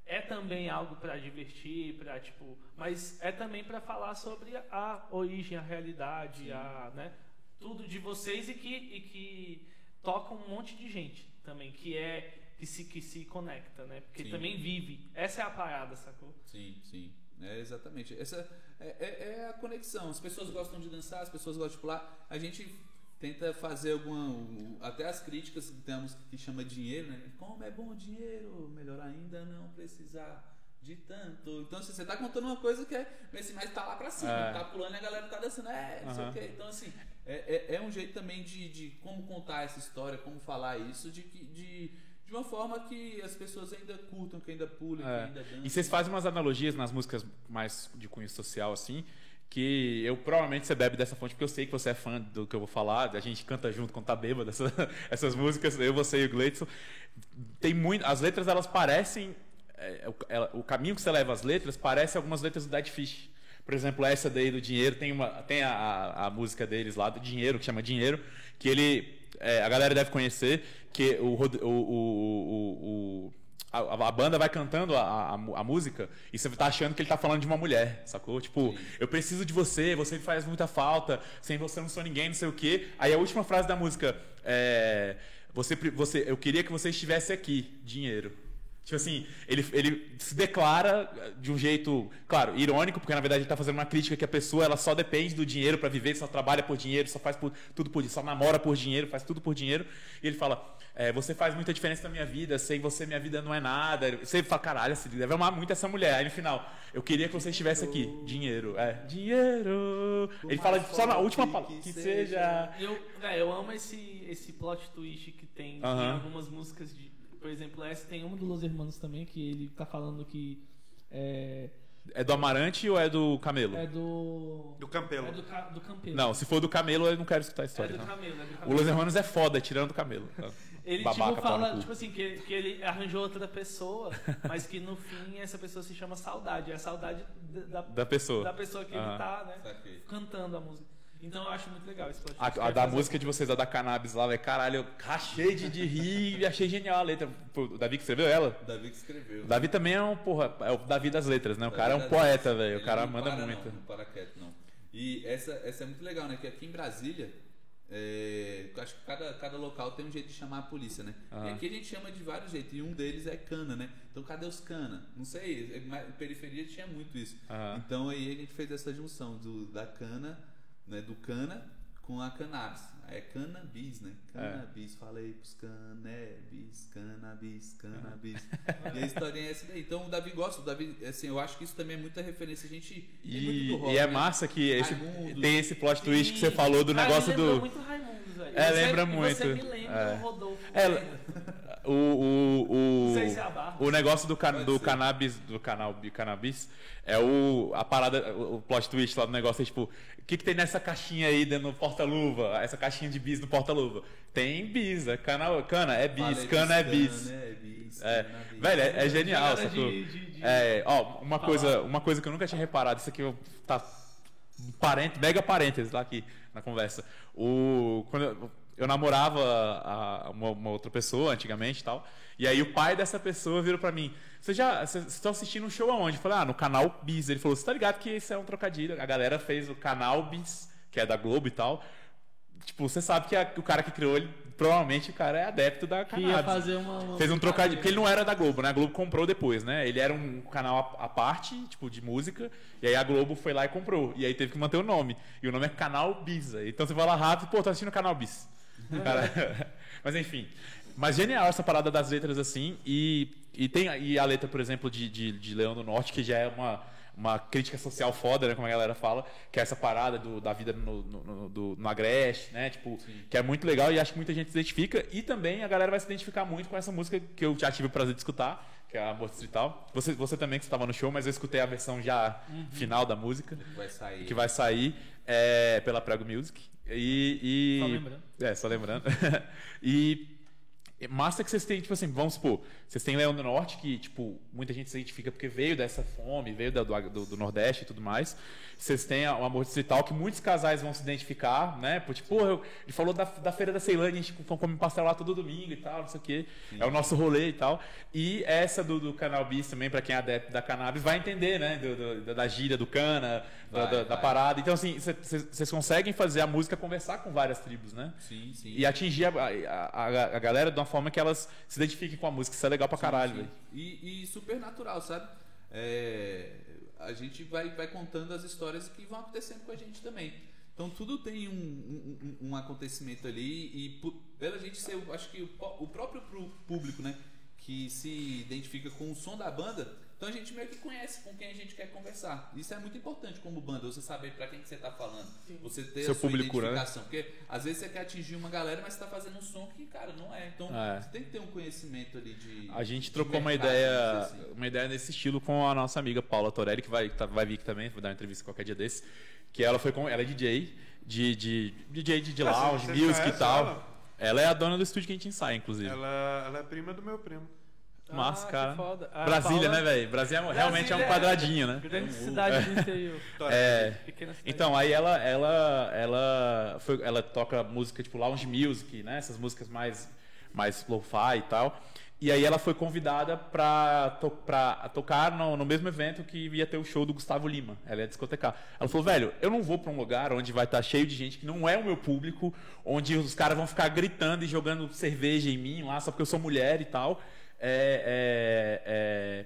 é, é também algo pra divertir, pra tipo... Mas é também pra falar sobre a origem, a realidade, a, né? Tudo de vocês e que, e que toca um monte de gente também, que é... Que se, que se conecta, né? Porque Sim. também vive. Essa é a parada, sacou? Sim, sim. É exatamente. Essa é, é- é a conexão. As pessoas gostam de dançar, as pessoas gostam de pular. A gente tenta fazer alguma. Até as críticas que temos que chama dinheiro, né? Como é bom o dinheiro, melhor ainda não precisar de tanto. Então, assim, você tá contando uma coisa que é. Mas, tá lá pra cima, É. tá pulando e a galera tá dançando. É, não sei Aham. o quê. Então, assim, é, é, é um jeito também de, de como contar essa história, como falar isso, de que. De, de uma forma que as pessoas ainda curtam, que ainda pulem, É. que ainda dançam. E vocês fazem umas analogias nas músicas mais de cunho social, assim, que eu provavelmente você bebe dessa fonte, porque eu sei que você é fã do que eu vou falar, a gente canta junto quando tá bêbado essa, [laughs] essas músicas, eu, você e o Gleidson. Tem muito. As letras elas parecem. é, o, ela- o caminho que você leva as letras parece algumas letras do Dead Fish. Por exemplo, essa daí do dinheiro, tem, uma, tem a, a, a música deles lá, do dinheiro, que chama Dinheiro, que ele. é, a galera deve conhecer, que o, o, o, o- a, a banda vai cantando a, a, a música e você tá achando que ele tá falando de uma mulher, sacou? Tipo, eu preciso de você, você me faz muita falta, sem você não sou ninguém, não sei o quê. Aí a última frase da música é. Você, você, eu queria que você estivesse aqui, dinheiro. Tipo assim, ele, ele se declara de um jeito, claro, irônico, porque na verdade ele tá fazendo uma crítica que a pessoa ela só depende do dinheiro para viver, só trabalha por dinheiro, só faz por- tudo por só namora por dinheiro, faz tudo por dinheiro. E ele fala: é, Você faz muita diferença na minha vida, sem você minha vida não é nada. Você fala: Caralho, você deve amar muito essa mulher. Aí no final, eu queria que você estivesse aqui. Dinheiro, é. Dinheiro. Ele fala só na última palavra. Que seja. Eu, é, eu amo esse, esse plot twist que tem em Aham. algumas músicas de. Por exemplo, essa tem uma do Los Hermanos também, que ele tá falando que. É, É do Amarante ou é do Camelo? é do. Do Campelo. É do, ca, do Campelo. Não, se for do Camelo, eu não quero escutar a é história. do não. Camelo, é do O Camelo. Los Hermanos é foda, tirando do Camelo. [laughs] Ele Babaca, tipo pau no fala, tipo assim, que, que ele arranjou outra pessoa, mas que no fim essa pessoa se chama saudade. É a saudade da, da, pessoa. da pessoa que ele tá, né? Cantando a música. Então eu acho muito legal esse plot A, a da fazer- música de vocês, a da Cannabis lá, velho. Caralho, eu rachei de, de rir e achei genial a letra. Pô, o Davi que escreveu ela? O Davi que escreveu. O Davi também é um, porra, é o Davi das letras, né? O cara é um Davi poeta, velho. O cara não manda para, muito. Não, não para quieto, não. E essa, essa é muito legal, né? Que aqui em Brasília, é, eu acho que cada, cada local tem um jeito de chamar a polícia, né? E Aham. aqui a gente chama de vários jeitos. E um deles é cana, né? Então cadê os cana? Não sei, é, mas periferia tinha muito isso. Aham. Então aí a gente fez essa junção do, da cana, né? Do cana com a cannabis. É cannabis, né? É. Cannabis, falei pros cannabis, cannabis, cannabis. [laughs] e a historinha é essa daí. Então o Davi gosta, o Davi, assim, eu acho que isso também é muita referência. A gente. tem muito E, do rock, e é né? massa que esse- tem esse plot twist que você falou do Cara, negócio lembrou do. muito Raimundos, velho. É, você- lembra e Você muito. me lembra É. do Rodolfo. É? O, o, o, se é o negócio do, can, Pode do ser. cannabis, do canal do cannabis, é o a parada, o o plot twist lá do negócio é tipo, o que, que tem nessa caixinha aí dentro do porta-luva? Essa caixinha de bis no porta-luva? Tem bis, é cana, cana é bis, cana é bis. cana, é bis, É, cannabis. velho, é, é genial, sacou? de- de- de- É, ó, uma coisa, uma coisa que eu nunca tinha reparado, isso aqui tá parente, mega parênteses lá aqui na conversa. O, quando eu, eu namorava a- uma, uma outra pessoa antigamente e tal, e aí o pai dessa pessoa virou pra mim, você já, estão assistindo um show aonde? Eu falei, ah, no canal Bis. Ele falou, você tá ligado que isso é um trocadilho? A galera fez o canal Bis, que é da Globo e tal. Tipo, você sabe que a- o cara que criou ele, provavelmente o cara é adepto da Que ia fazer uma. uma Fez um trocadilho, porque ele não era da Globo, né? A Globo comprou depois, né? Ele era um canal à parte, tipo, de música, e aí a Globo foi lá e comprou. E aí teve que manter o nome. E o nome é Canal Bis. aí. Então você vai lá rápido, pô, tô assistindo Canal Bis. [laughs] Cara, [laughs] Mas enfim. Mas genial essa parada das letras assim. E, e tem e a letra, por exemplo, de, de, de Leão do Norte, que já é uma, uma crítica social foda, né? Como a galera fala, que é essa parada do, da vida no, no, no, do- no Agreste, né? Tipo, que é muito legal e acho que muita gente se identifica. E também a galera vai se identificar muito com essa música que eu já tive o prazer de escutar, que é a Amor Distrital. Você, você também que estava no show, mas eu escutei a versão já final da música, Vai sair. que vai sair é, pela Prego Music. E, e- Só lembrando. É, só lembrando. [laughs] e é massa que vocês têm, tipo assim, vamos supor, vocês têm Leão do Norte, que, tipo, muita gente se identifica porque veio dessa fome, veio da- do, do, do Nordeste e tudo mais. Vocês têm o Amor Distrital, que muitos casais vão se identificar, né? Por, tipo, eu- ele falou da, da Feira da Ceilândia, a gente come pastel lá todo domingo e tal, não sei o quê. É o nosso rolê e tal. E essa do, do Canal Bis também, pra quem é adepto da cannabis, vai entender, né? Do, do- da gíria, do cana, da, Vai, da- da vai. parada. Então, assim, vocês conseguem fazer a música conversar com várias tribos, né? Sim, sim. E atingir a, a, a- a galera de uma forma que elas se identifiquem com a música. Isso é legal pra caralho, velho. E, e super natural, sabe? É, a gente vai, vai contando as histórias que vão acontecendo com a gente também. Então tudo tem um, um, um- acontecimento ali e pu- pela gente ser, acho que o, o próprio público, né, que se identifica com o som da banda, então a gente meio que conhece com quem a gente quer conversar. Isso é muito importante como banda, você saber pra quem que você tá falando, você ter Seu a sua público, né? identificação, porque às vezes você quer atingir uma galera, mas você tá fazendo um som que, cara, não é. Então É. você tem que ter um conhecimento ali de A gente de trocou uma mercado, ideia, vamos dizer assim. uma ideia nesse estilo com a nossa amiga Paula Torelli, que vai, tá- vai vir aqui também, vou dar uma entrevista qualquer dia desse. Que ela foi com. Ela é DJ, de, de DJ de, de Ah, lounge, music e tal. ela? Ela é a dona do estúdio que a gente ensaia, inclusive. Ela, ela é prima do meu primo. Massa, Ah, cara. que foda. A Brasília, Paula- né, velho? Brasília é- realmente é um Brasília é- quadradinho, né? Grande cidade do interior. É. Pequena cidade. Então, aí ela, ela, ela, foi, ela toca música tipo lounge music, né? Essas músicas mais, mais lo-fi e tal. E aí ela foi convidada pra, to, pra tocar no, no mesmo evento que ia ter o show do Gustavo Lima. Ela ia discotecar. Ela falou, velho, eu não vou pra um lugar onde vai estar cheio de gente que não é o meu público, onde os caras vão ficar gritando e jogando cerveja em mim lá só porque eu sou mulher e tal. É, é, é,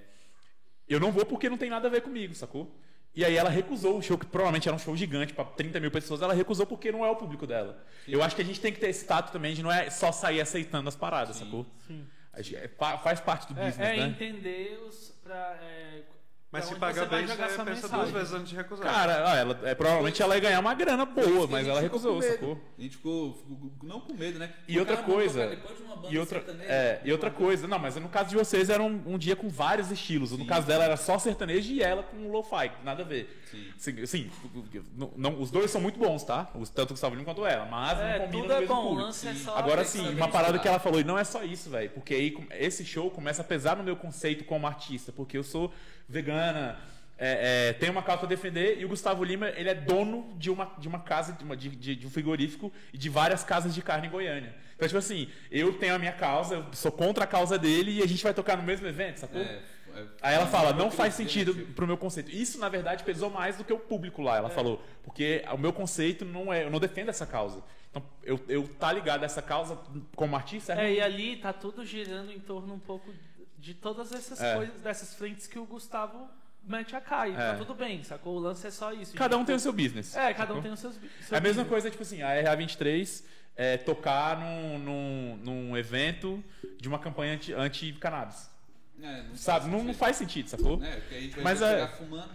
eu não vou porque não tem nada a ver comigo, sacou? E aí ela recusou o show, que provavelmente era um show gigante para 30 mil pessoas, ela recusou porque não é o público dela. Eu acho que a gente tem que ter esse tato também de não é só sair aceitando as paradas, sacou? Sim. A gente- é faz parte do É, business, é né? entender os. Pra, é, Mas pra se onde pagar bem, jogar você pensa mensagem. duas vezes antes de recusar. Cara, ah, ela, é, provavelmente ela ia ganhar uma grana boa, mas ela recusou, sacou? A gente ficou, ficou não com medo, né? E O outra coisa, e outra, é, e outra coisa, não, mas no caso de vocês era um, um dia com vários estilos. No caso dela era só sertanejo e ela com lo-fi, nada a ver. Sim. Assim, assim, não, não- os dois são muito bons, tá? Os- Tanto o Gustavo Lima quanto ela, mas É, não combinam tudo no é mesmo bom, o público. lance é só. Agora sim, uma parada que ela falou, e não é só isso, velho, porque aí esse show começa a pesar no meu conceito como artista, porque eu sou vegana, é, é, tenho uma causa pra defender, e o Gustavo Lima, ele é dono de uma, de uma casa, de, uma, de, de- um frigorífico e de várias casas de carne em Goiânia. Então, tipo assim, eu tenho a minha causa, eu sou contra a causa dele e a gente vai tocar no mesmo evento, sacou? É, é- Aí ela fala, é não muito faz sentido tipo, pro meu conceito. Isso, na verdade, pesou mais do que o público lá, É. ela falou. Porque o meu conceito não é. Eu não defendo essa causa. Então, eu, eu tá ligado a essa causa como artista é, É, e ali tá tudo girando em torno um pouco de todas essas É. coisas, dessas frentes que o Gustavo mete a cair. É. Tá tudo bem, sacou? O lance é só isso. Cada um Tipo, tem o seu business. É, cada um sacou? tem os seus. É a mesma coisa, tipo assim, a RA23 é, tocar num, num, num evento de uma campanha anti- anti-cannabis. é, não Sabe? faz Não, não sentido. faz sentido, sacou? É, porque a gente vai Mas chegar é- fumando.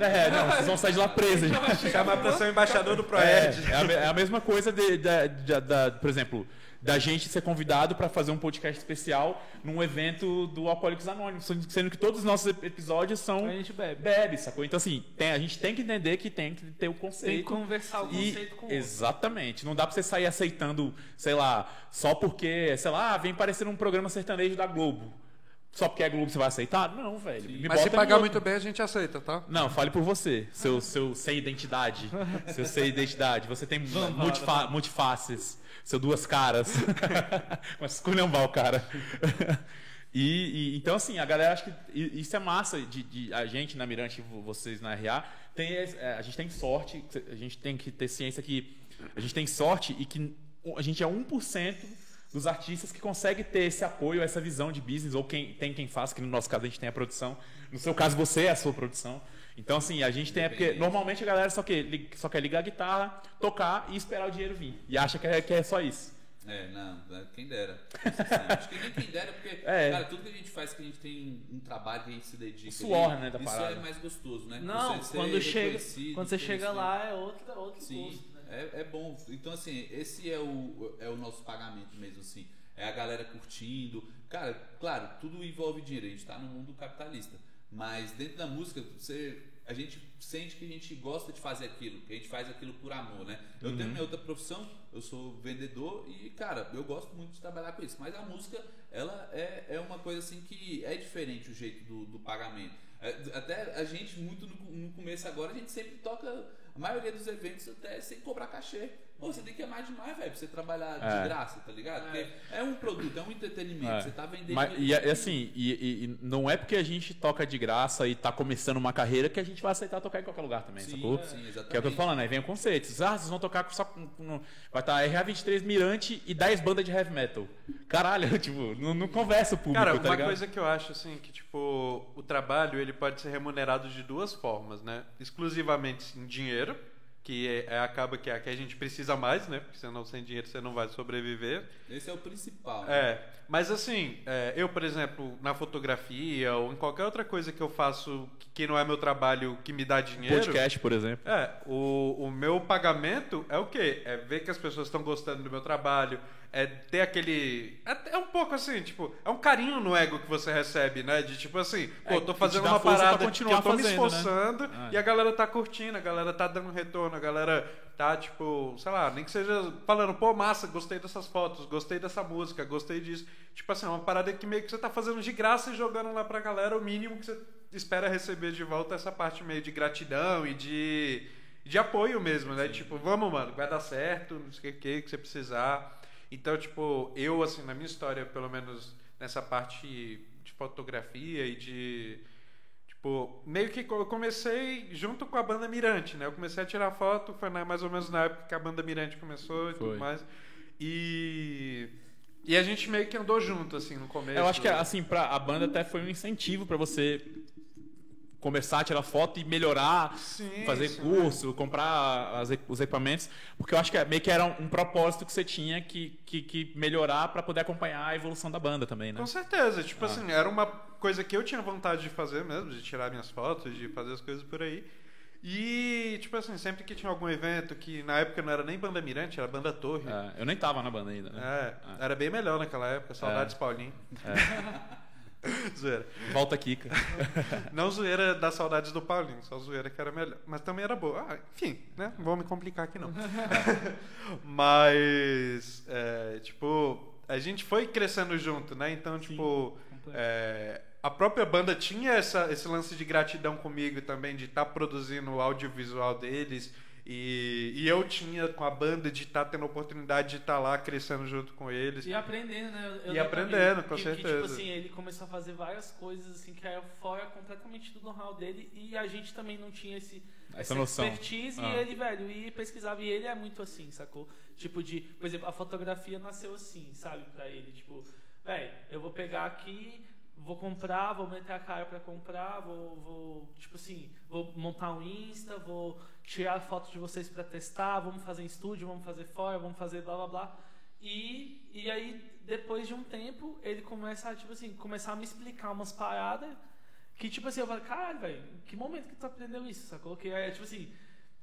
É, não, vocês vão sair de lá presos. gente. Chamar pra ser o embaixador do É, Proed. é, a, me- é a mesma coisa, de, da- da- da- por exemplo, da gente ser convidado para fazer um podcast especial num evento do Alcoólicos Anônimos, sendo que todos os nossos ep- episódios são A gente bebe. bebe, sacou? Então, assim, tem- a gente tem que entender que tem que ter o Tem que conceito. conversar o E, conceito com o outro. exatamente. Não dá pra você sair aceitando, sei lá, só porque, sei lá, ah, vem parecer um programa sertanejo da Globo. Só porque é Globo você vai aceitar? Não, velho. Me Mas se pagar no- muito bem, a gente aceita, tá? não, fale por você. Seu, seu sem identidade. Seu sem identidade. Você tem multifa multifaces. Seu duas caras. [laughs] Mas esculhambar o cara. E, e- então, assim, a galera acha que isso é massa de, de a gente na Mirante, vo- vocês na RA, tem, é, a gente tem sorte, a gente tem que ter ciência que a gente tem sorte e que a gente é 1% dos artistas que consegue ter esse apoio, essa visão de business, ou quem tem quem faz, que no nosso caso a gente tem a produção. No seu caso, você é a sua produção. Então, assim, a gente tem. É porque normalmente a galera só, quer, só quer ligar a guitarra, tocar e esperar o dinheiro vir. E acha que é, que é só isso. É, não, é, quem dera. Assim, acho que nem quem dera, porque, É. cara, tudo que a gente faz, que a gente tem um trabalho que a gente se dedica. O suor, ali, né, da isso parada. é mais gostoso, né? Não, Você quando chega, quando você chega lá é outra, outro Sim, custo, né? é, é bom. Então, assim, esse é o, é o nosso pagamento mesmo, assim. É a galera curtindo. Cara, claro, tudo envolve dinheiro. A gente tá no mundo capitalista. Mas dentro da música, você, a gente sente que a gente gosta de fazer aquilo, que a gente faz aquilo por amor, né? Eu tenho minha outra profissão, eu sou vendedor e, cara, eu gosto muito de trabalhar com isso. Mas a música, ela é, é uma coisa assim que é diferente o jeito do, do pagamento. É, Até a gente, muito no, no começo agora, a gente sempre toca a maioria dos eventos até sem cobrar cachê. Pô, você tem que amar demais, velho, pra você trabalhar de É. graça, tá ligado? Porque é um produto, é um entretenimento, É. você tá vendendo. Mas, e, e assim, e, e- não é porque a gente toca de graça e tá começando uma carreira que a gente vai aceitar tocar em qualquer lugar também, Sim, sacou? sim, exatamente. Que é o que eu tô falando, aí vem o conceito. Ah, vocês vão tocar com só com. com- vai estar RA23 Mirante e 10 bandas de heavy metal. Caralho, [laughs] tipo, não, não conversa o público, Cara, tá uma ligado? coisa que eu acho assim que tipo o trabalho ele pode ser remunerado de duas formas, né? Exclusivamente em dinheiro, que é, é- acaba que é a que a gente precisa mais, né? Porque senão sem dinheiro você não vai sobreviver. Esse é o principal. né? É, mas assim, é, eu, por exemplo, na fotografia ou em qualquer outra coisa que eu faço que- que não é meu trabalho que me dá dinheiro. Podcast, por exemplo. É, o, o meu pagamento é o quê? É ver que as pessoas estão gostando do meu trabalho, é ter aquele. É, é um pouco assim, tipo, é um carinho no ego que você recebe, né? De tipo assim, pô, É, tô fazendo uma parada que continuar eu tô me fazendo, né? esforçando É. e a galera tá curtindo, a galera tá dando retorno a galera tá, tipo, sei lá, nem que seja falando, pô, massa, gostei dessas fotos, gostei dessa música, gostei disso. Tipo assim, é uma parada que meio que você tá fazendo de graça e jogando lá pra galera o mínimo que você espera receber de volta essa parte meio de gratidão e de, de apoio mesmo, né? Tipo, vamos, mano, vai dar certo, não sei o que, que você precisar. Então, tipo, eu, assim, na minha história, pelo menos nessa parte de fotografia e de. Tipo, meio que eu comecei junto com a banda Mirante, né? Eu comecei a tirar foto, foi na- mais ou menos na época que a banda Mirante começou e Foi. tudo mais. E. E a gente meio que andou junto, assim, no começo. Eu acho que assim, pra, a banda até foi um incentivo pra você começar a tirar foto e melhorar, Sim, fazer sim, curso, comprar as os equipamentos, porque eu acho que é- meio que era um, um propósito que você tinha que, que, que melhorar pra poder acompanhar a evolução da banda também, né? Com certeza, tipo Ah. assim, era uma coisa que eu tinha vontade de fazer mesmo, de tirar minhas fotos, de fazer as coisas por aí. E, tipo assim, sempre que tinha algum evento que na época não era nem banda Mirante, era banda Torre. É, eu nem tava na banda ainda, né? É, era bem melhor naquela época, saudades Paulinho. [laughs] [laughs] zoeira. Volta Kika. [laughs] Não zoeira das saudades do Paulinho, só zoeira que era melhor. Mas também era boa. Ah, enfim, né? Não vou me complicar aqui não. [laughs] Mas, é, tipo, a gente foi crescendo junto, né? Então, tipo, é, a própria banda tinha essa, esse lance de gratidão comigo também, de estar produzindo o audiovisual deles. E, e eu tinha com a banda de estar tendo a oportunidade de estar lá crescendo junto com eles. E aprendendo, né? Eu- E aprendendo, que- com que, Que, tipo certeza. assim, ele começou a fazer várias coisas assim que era fora completamente do know-how dele e a gente também não tinha esse, Essa noção. expertise Ah. e ele, velho, e pesquisava e ele é muito assim, sacou? Tipo de, por exemplo, a fotografia nasceu assim, sabe, pra ele, tipo, velho, eu vou pegar aqui, vou comprar, vou meter a cara pra comprar, vou, vou tipo assim, vou montar um Insta, vou tirar foto de vocês pra testar, vamos fazer em estúdio, vamos fazer fora, vamos fazer blá blá blá. E, e aí, depois de um tempo, ele começa a, tipo assim, começar a me explicar umas paradas que, tipo assim, eu falo, caralho, velho, que momento que tu aprendeu isso, sacou? Que é, tipo assim,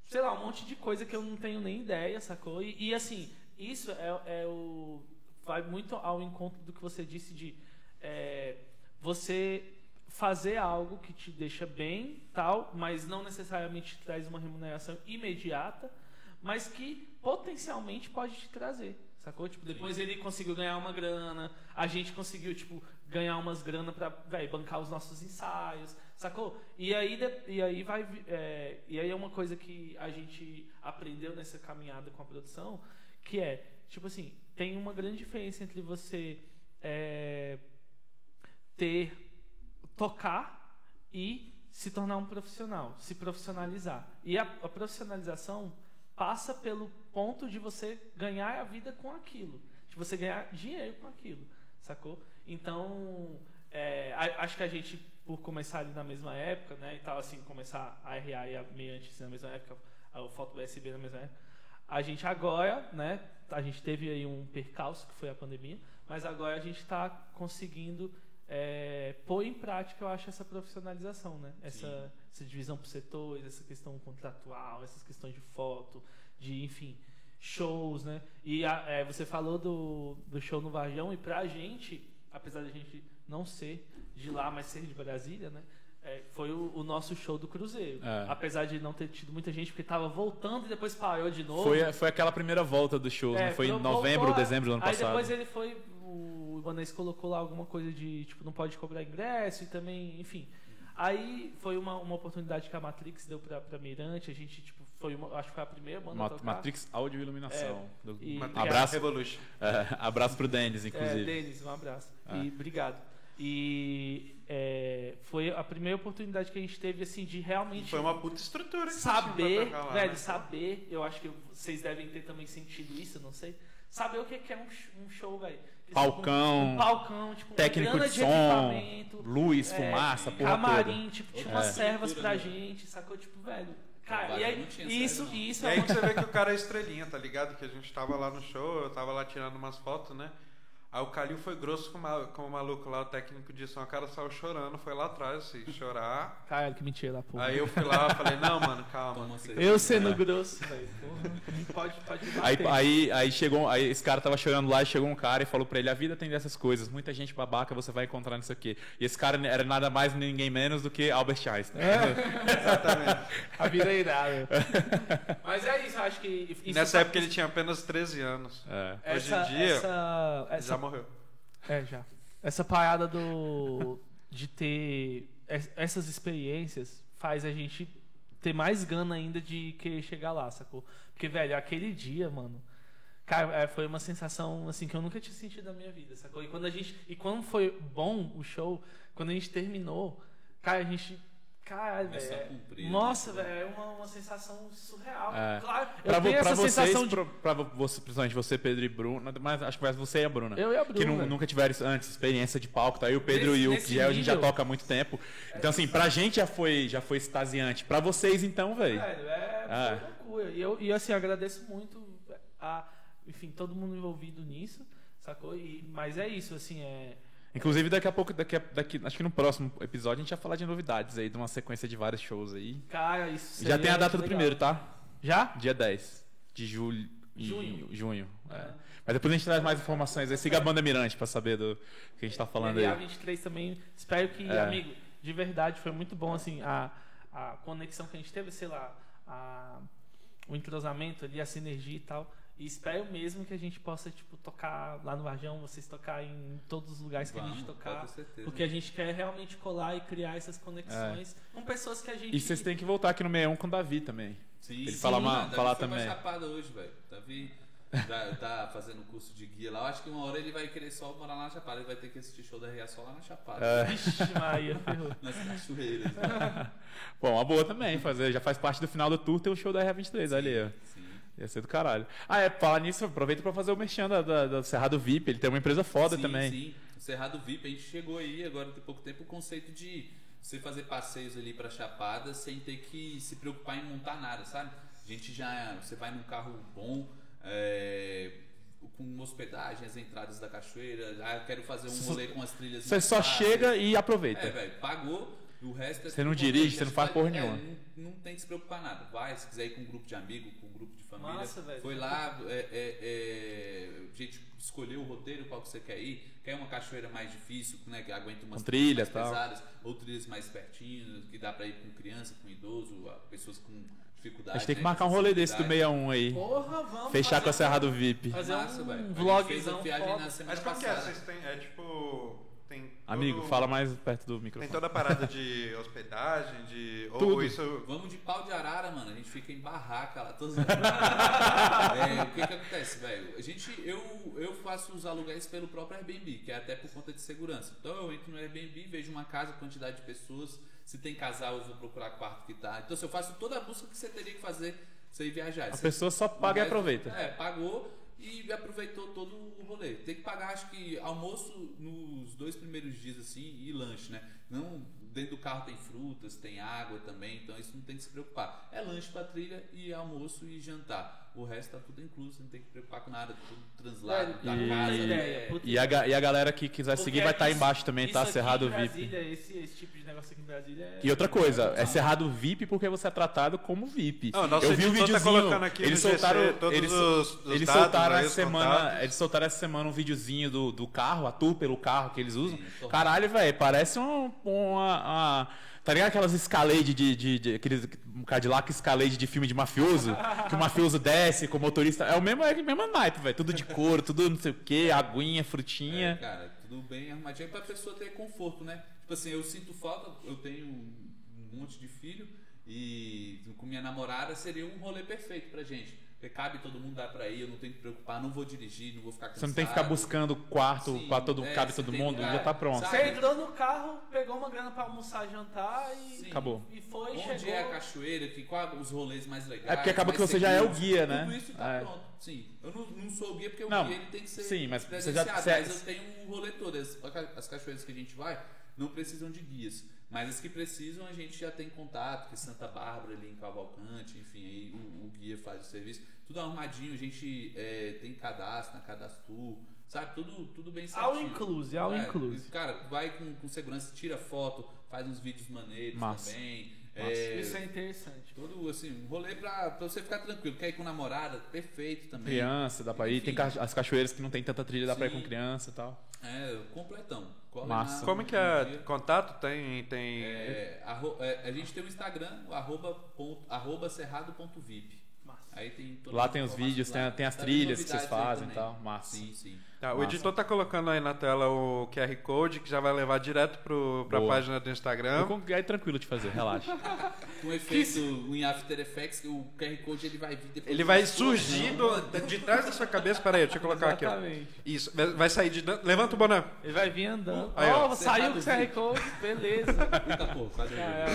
sei lá, um monte de coisa que eu não tenho nem ideia, sacou? E, e, assim, isso é, é o. Vai muito ao encontro do que você disse de é, você fazer algo que te deixa bem, tal, mas não necessariamente te traz uma remuneração imediata, mas que potencialmente pode te trazer. Sacou? Tipo, depois ele conseguiu ganhar uma grana, a gente conseguiu, tipo, ganhar umas grana pra véi, bancar os nossos ensaios, sacou? E aí, e aí vai. é, e aí é uma coisa que a gente aprendeu nessa caminhada com a produção, que é, tipo assim, tem uma grande diferença entre você é, ter tocar e se tornar um profissional, se profissionalizar. E a, a profissionalização passa pelo ponto de você ganhar a vida com aquilo, de você ganhar dinheiro com aquilo, sacou? Então, é, acho que a gente, por começar ali na mesma época, né, e tal, assim, começar a RA e a Meiantes na mesma época, o Foto USB na mesma época, a gente agora, né, a gente teve aí um percalço, que foi a pandemia, mas agora a gente está conseguindo é, pôr em prática, eu acho, essa profissionalização, né? Essa, essa divisão por setores, essa questão contratual, essas questões de foto, de, enfim, shows, né? E a- é, você falou do, do show no Varjão, e pra gente, apesar de a gente não ser de lá, mas ser de Brasília, né? É, foi o, o nosso show do Cruzeiro. É. Apesar de não ter tido muita gente, porque tava voltando e depois parou de novo. Foi, foi aquela primeira volta dos shows, É, né? Foi em novembro, voltou dezembro do ano aí passado. depois ele foi. O Ibanez colocou lá alguma coisa de tipo, não pode cobrar ingresso e também, enfim. Aí foi uma, uma oportunidade que a Matrix deu pra, pra Mirante. A gente, tipo, foi uma, acho que foi a primeira banda a Ma- tocar. Matrix Áudio e Iluminação. Do- e- abraço, Revolution. é, abraço pro Denis, É, inclusive. Denis, um abraço. Ah. E obrigado. E é, foi a primeira oportunidade que a gente teve, assim, de realmente Foi uma puta estrutura. saber, lá, velho, né? saber, eu acho que vocês devem ter também sentido isso, não sei. Saber o que é um, um show, velho. Palcão, Um, palcão, tipo, uma Técnico de som, luz, é, fumaça, porra camarim, tipo, tinha umas É. servas pra né? gente, sacou? Tipo, velho. Cara, e aí, isso, isso E é aí uma que você vê que o cara é estrelinha, tá ligado? Que a gente tava lá no show, eu tava lá tirando umas fotos, né? Aí o Calil foi grosso com com o maluco lá, o técnico de som, o cara saiu chorando, foi lá atrás, assim, chorar. Caralho, que mentira lá, porra. Aí eu fui lá, falei, não, mano, calma. Fica-. Eu sendo grosso, [laughs] velho. Porra. pode, pode Aí, bater. aí, aí chegou, aí esse cara tava chorando lá e chegou um cara e falou pra ele: a vida tem dessas coisas, muita gente babaca você vai encontrar nisso aqui. E esse cara era nada mais nem ninguém menos do que Albert Einstein. [laughs] Exatamente. [laughs] A vida é irada. Mas é isso, eu acho que. Isso Nessa fa- época ele tinha apenas 13 anos. É. Hoje em essa, dia, Essa, essa, Já morreu. É, já. Essa parada do. de ter es- essas experiências faz a gente ter mais gana ainda de querer chegar lá, sacou? Porque, velho, aquele dia, mano. Cara, é, foi uma sensação assim que eu nunca tinha sentido na minha vida, sacou? E quando a gente. E quando foi bom o show, quando a gente terminou, cara, a gente. Caralho, Começou velho. Nossa, velho, é uma, uma sensação surreal. É. Claro, Pra, eu vo- tenho pra essa vocês, sensação de. pra você, principalmente você, Pedro e Bruno, mas acho que mais você e a Bruna. Eu e a Bruna, Que velho. nunca tiveram antes experiência de palco, tá? aí o Pedro Nesse- e o Giel, a gente já toca há muito tempo. Então, assim, pra gente já foi, já foi extasiante. Pra vocês, então, velho. Velho, é, foi loucura. E, eu, e assim, eu agradeço muito a, enfim, todo mundo envolvido nisso, sacou? E, mas é isso, assim, é. Inclusive, daqui a pouco, daqui, a- daqui, acho que no próximo episódio, a gente vai falar de novidades aí, de uma sequência de vários shows aí. Cara, isso já tem a data do legal. primeiro, tá? Já? Dia 10 de julho. Junho. junho é. Ah. Mas depois a gente traz mais informações aí. Siga a banda Mirante pra saber do que a gente tá falando E a aí. 23 também. Espero que, É. amigo, de verdade, foi muito bom, assim, a, a conexão que a gente teve, sei lá, a, o entrosamento ali, a sinergia e tal. E espero mesmo que a gente possa, tipo, tocar lá no Varjão, vocês tocar em todos os lugares que a gente Vamos, tocar. com certeza. Porque a gente quer realmente colar e criar essas conexões com pessoas que a gente. E vocês têm que voltar aqui no 61 com o Davi também. Sim, Ele sim, fala uma- Davi falar foi também. Chapada hoje, velho. Davi tá, tá fazendo curso de guia lá. Eu acho que uma hora ele vai querer só morar lá na Chapada. Ele vai ter que assistir show da RA só lá na Chapada. É. Vixe, Maria, ferrou. [laughs] Nas cachoeiras. né? [laughs] Bom, uma boa também. Fazer, já faz parte do final do tour ter o show da R23 ali, ó. Ia ser do caralho. Ah, é, falar nisso, aproveita pra fazer o merchan da, da, da Cerrado VIP. Ele tem uma empresa foda sim, também. Sim, o Cerrado VIP, a gente chegou aí agora tem pouco tempo o conceito de você fazer passeios ali pra Chapada sem ter que se preocupar em montar nada, sabe? A gente já. Você vai num carro bom, é, com hospedagem, as entradas da cachoeira. Ah, eu quero fazer um rolê com as trilhas. Você só chega e aproveita. É, velho, pagou, o resto é Você não dirige, você não faz porra É, nenhuma. não, não tem que se preocupar nada. Vai, se quiser ir com um grupo de amigos, com um grupo de família. Massa, velho. Foi lá, é, é, é, a gente escolheu o roteiro, qual que você quer ir. Quer uma cachoeira mais difícil, né, que aguenta umas Com trilha, mais tal. pesadas, ou trilhas mais pertinho, que dá pra ir com criança, com idoso, pessoas com dificuldade. A gente tem que né, marcar um rolê desse do acessibilidade. 61 aí. Porra, vamos. Fechar com a fazer- Cerrado VIP. Fazer Massa, velho. A um gente vlogzão. fez a viagem foda. na semana Mas como que é? passada. Vocês têm. É tipo. Tem Amigo, todo- fala mais perto do Tem microfone. toda a parada de [laughs] hospedagem, de. Ou Tudo. isso. Vamos de pau de arara, mano. A gente fica em barraca lá. Zoando. [laughs] É, o que que acontece, velho? A gente, eu, eu faço os aluguéis pelo próprio Airbnb, que é até por conta de segurança. Então eu entro no Airbnb, vejo uma casa, quantidade de pessoas. Se tem casal, eu vou procurar quarto que tá. Então se eu faço toda a busca que você teria que fazer pra você ir viajar. A Você- pessoa só paga e aproveita. É, pagou e aproveitou todo o rolê. Tem que pagar, acho que, almoço nos dois primeiros dias, assim, e lanche, né? Não, dentro do carro tem frutas, tem água também, então isso não tem que se preocupar. É lanche pra trilha e almoço e jantar. O resto tá tudo incluso, não tem que se preocupar com nada, tudo translado da e- casa. e- né? E a, e a galera que quiser Porque seguir vai estar isso- embaixo também, tá? Cerrado VIP. Esse, esse tipo de negócio aqui em Brasília é. E outra coisa, é Cerrado VIP porque você é tratado como VIP. Não, nosso eu vi o editor tá videozinho, aqui eles GC soltaram, todos eles, os- os eles dados, soltaram essa os semana, contatos. eles soltaram essa semana um videozinho do, do carro, a tour pelo carro que eles usam. Sim, Caralho, velho, parece um, uma, uma- Tá ligado aquelas Escalade de, de, de, aqueles Cadillac Escalade de filme de mafioso? que o mafioso desce com o motorista. É o mesmo, é o mesmo naipe, velho. Tudo de couro, tudo não sei o que, aguinha, É, frutinha. cara, tudo bem arrumadinho pra pessoa ter conforto, né? Tipo assim, eu sinto falta, eu tenho um monte de filho e com minha namorada seria um rolê perfeito pra gente. Porque cabe todo mundo, dá pra ir, eu não tenho que preocupar, não vou dirigir, não vou ficar cansado. Você não tem que ficar buscando quarto Sim, pra todo, é, cabe todo mundo, lugar, já tá pronto. sabe? Você entrou no carro, pegou uma grana pra almoçar, jantar e. Sim. Acabou. E foi, Onde chegou. é a cachoeira, que, qual os rolês mais legais. É porque acaba que você já é o guia, né? Tudo isso tá É. pronto. Sim. Eu não, não sou o guia porque o Não, guia ele tem que ser sim, mas você já- é mas eu tenho um rolê todo. As, as cachoeiras que a gente vai não precisam de guias. Mas as que precisam a gente já tem contato, que Santa Bárbara ali em Cavalcante, enfim, aí o, o guia faz o serviço. Tudo arrumadinho, a gente é, tem cadastro na Cadastro, sabe? Tudo, tudo bem certinho. All inclusive, all É, inclusive. Cara, vai com, com segurança, tira foto, faz uns vídeos maneiros Massa. também. É, Isso é interessante. Todo, assim, um rolê pra, pra você ficar tranquilo. Quer ir com namorada? Perfeito também. Criança, dá pra ir. Tem Enfim. ca- as cachoeiras que não tem tanta trilha, dá pra ir Sim. com criança e tal. É, completão. Cola Massa. na- Como é que é? dia. Contato? Tem. tem... É, arro- é, a gente tem o Instagram, o arroba, ponto, arroba cerrado.vip. Massa. Aí tem Lá tem os vídeos, tem, lá. a- tem as Tá trilhas que vocês fazem e tal. Massa. Sim, sim. Tá, o editor tá colocando aí na tela o QR Code que já vai levar direto pro, pra Boa. página do Instagram. Eu É tranquilo de fazer, relaxa. [laughs] Com efeito em After Effects, o QR Code ele vai vir depois. Ele vai surgir do- de trás da sua cabeça. Pera aí, deixa eu colocar aqui. Ó. Exatamente. Isso, vai sair de. Levanta o boné. Ele vai vir andando. Aí, ó. Ó, saiu com o QR Code, beleza. [laughs] Eita, pô, quase eu É,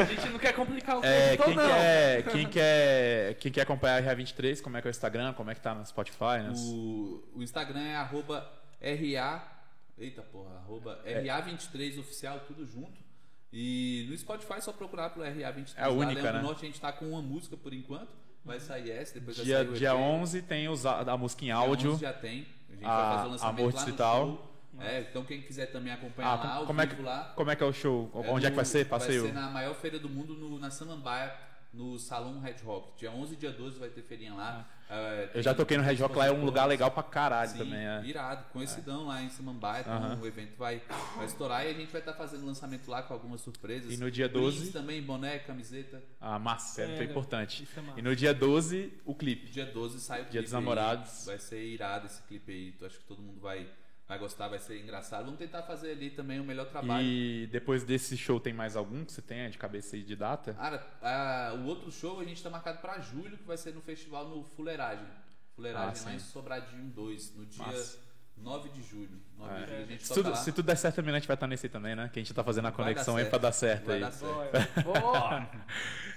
a gente não quer complicar o É, editor, quem, não. quer, [laughs] quem, quer, quem quer acompanhar a RA23, como é que é o Instagram, como é que tá no Spotify, né? O, o Instagram é arroba RA. Eita porra, arroba É. RA23 oficial, tudo junto. E no Spotify é só procurar pelo RA23. É a única, né? Norte a gente tá com uma música por enquanto. Vai sair essa, depois Dia, vai sair o dia EP. 11 tem os, a, a música em áudio. 11 já tem. A gente A- vai fazer o lançamento Amor lá no show. É, então quem quiser também acompanhar Ah, lá, como, é que, lá. como é que é o show? Onde é que no- vai ser? Passeio? Vai ser na maior feira do mundo, no- na Samambaia, no Salão Red Rock. Dia 11 e dia 12 vai ter feirinha lá. É, Eu já toquei no Red Rock lá, é um lugar legal pra caralho Sim, também. É. irado, conhecidão lá em Samambaia, então Aham. o evento vai, vai estourar e a gente vai estar fazendo lançamento lá com algumas surpresas. E no dia Brindes 12? também, boné, camiseta. Ah, massa, é, É, muito né? importante. Isso é massa. E no dia 12, o clipe. Dia 12 sai o Dia clipe dos aí. Namorados. Vai ser irado esse clipe aí. Tu acho que todo mundo vai, vai gostar, vai ser engraçado. Vamos tentar fazer ali também o melhor trabalho. E depois desse show tem mais algum que você tenha de cabeça aí de data? Cara, a- o outro show a gente tá marcado pra julho, que vai ser no festival no Fuleiragem. Fuleiragem Ah, lá em Sobradinho 2, no dia Massa. 9 de julho. 9 de É. julho a gente Se tudo, se tudo der certo também, a gente vai estar nesse aí também, né? Que a gente tá fazendo a Vai conexão aí pra dar certo Vai aí. dar certo. [laughs] [laughs] Boa.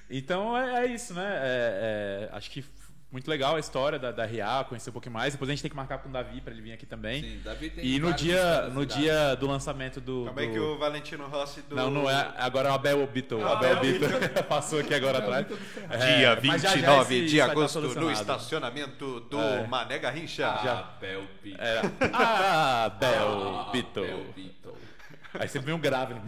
Então é, é isso, né? É- é, acho que muito legal a história da, da RA, conhecer um pouquinho mais. Depois a gente tem que marcar com o Davi pra ele vir aqui também. Sim, Davi tem E no dia, no dia do lançamento do. Como é do- que o Valentino Rossi do. Não, não é. Agora é o Abel Obito. O Ah, Abel Abel Obito [laughs] passou aqui agora atrás. É, Dia mas já, já 29 esse- de tá agosto, no estacionamento do É. Mané Garrincha. já. Abel Pito. É, Abel Obito. Abel Pito. Aí você vê um grave. né?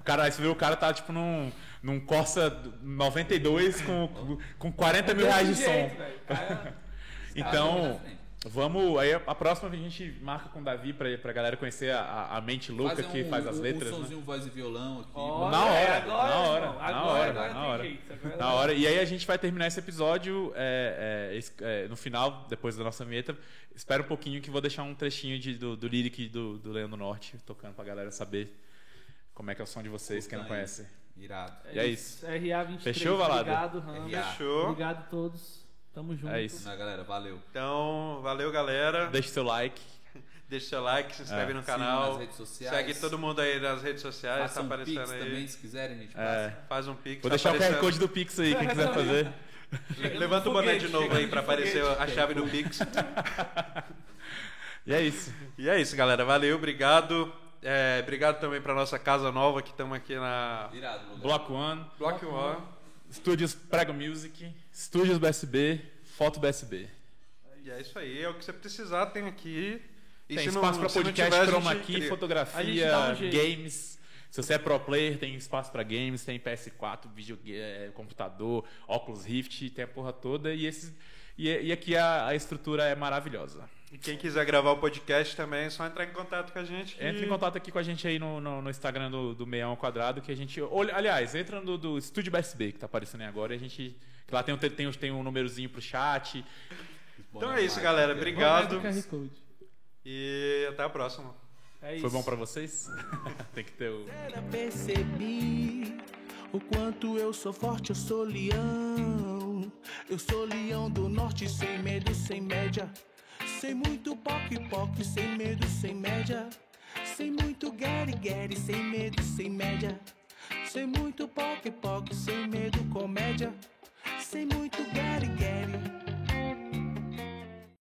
O cara, aí você vê o cara tá tipo num, num Corsa 92 com, com 40 mil reais de som. jeito. Cara, [laughs] Então, vamos. Aí a próxima a gente marca com o Davi pra, pra galera conhecer a, a mente louca Fazer que um- faz as um- letras. Um né? sonzinho voz e violão aqui. Olha, Na hora, agora, na hora, irmão. na Agora, hora, agora na tem hora. jeito, agora Na hora. E aí a gente vai terminar esse episódio é, é, é, no final, depois da nossa vinheta. Espera um pouquinho que vou deixar um trechinho de, do, do lyric do, do Leandro Norte tocando pra galera saber como é que é o som de vocês, quem não aí. conhece. Irado. E é isso. RA23. Fechou, Valado? Obrigado, Ramos. RA. Fechou. Obrigado a todos. Tamo junto. É isso. Na galera, valeu. Então, valeu, galera. Deixe seu like. [laughs] Deixa seu like, se inscreve É. no canal. nas redes sociais. Segue todo mundo aí nas redes sociais, Façam tá um aparecendo pix aí. também, se quiserem, a gente É. Faz um pix. Vou tá deixar o QR aparecendo. Code do Pix aí, quem quiser fazer. Levanta o boné de novo aí de aparecer a chave do Pix. [laughs] E é isso. E é isso, galera. Valeu, obrigado. É, obrigado também pra nossa casa nova que estamos aqui na Irado. Bloco One, Block One. Estúdios Prego Music, Estúdios BSB, Foto BSB. E é isso aí. É o que você precisar, tem aqui. E tem se não- espaço para podcast, tiver, a chroma key, fotografia, um games. Se você é pro player, tem espaço para games, tem PS4, vídeo, eh, computador, óculos Rift, tem a porra toda. E, esses, e, e aqui a, a estrutura é maravilhosa. E quem quiser gravar o podcast também, é só entrar em contato com a gente. que- Entre em contato aqui com a gente aí no, no, no Instagram do, do Meião Quadrado, que a gente. Olha, aliás, entra no do Estúdio BSB, que tá aparecendo aí agora, e a gente. Que lá tem um, tem, um- tem um númerozinho pro chat. Então é isso, galera. Obrigado. E até a próxima. É isso. Foi bom pra vocês? [laughs] tem que ter o. Era percebi o quanto eu sou forte, eu sou leão. Eu sou leão do norte, sem medo, sem média. Sem muito poc poc, sem medo, sem média. Sem muito gary, sem medo, sem média. Sem muito poc poc, sem medo, comédia. Sem muito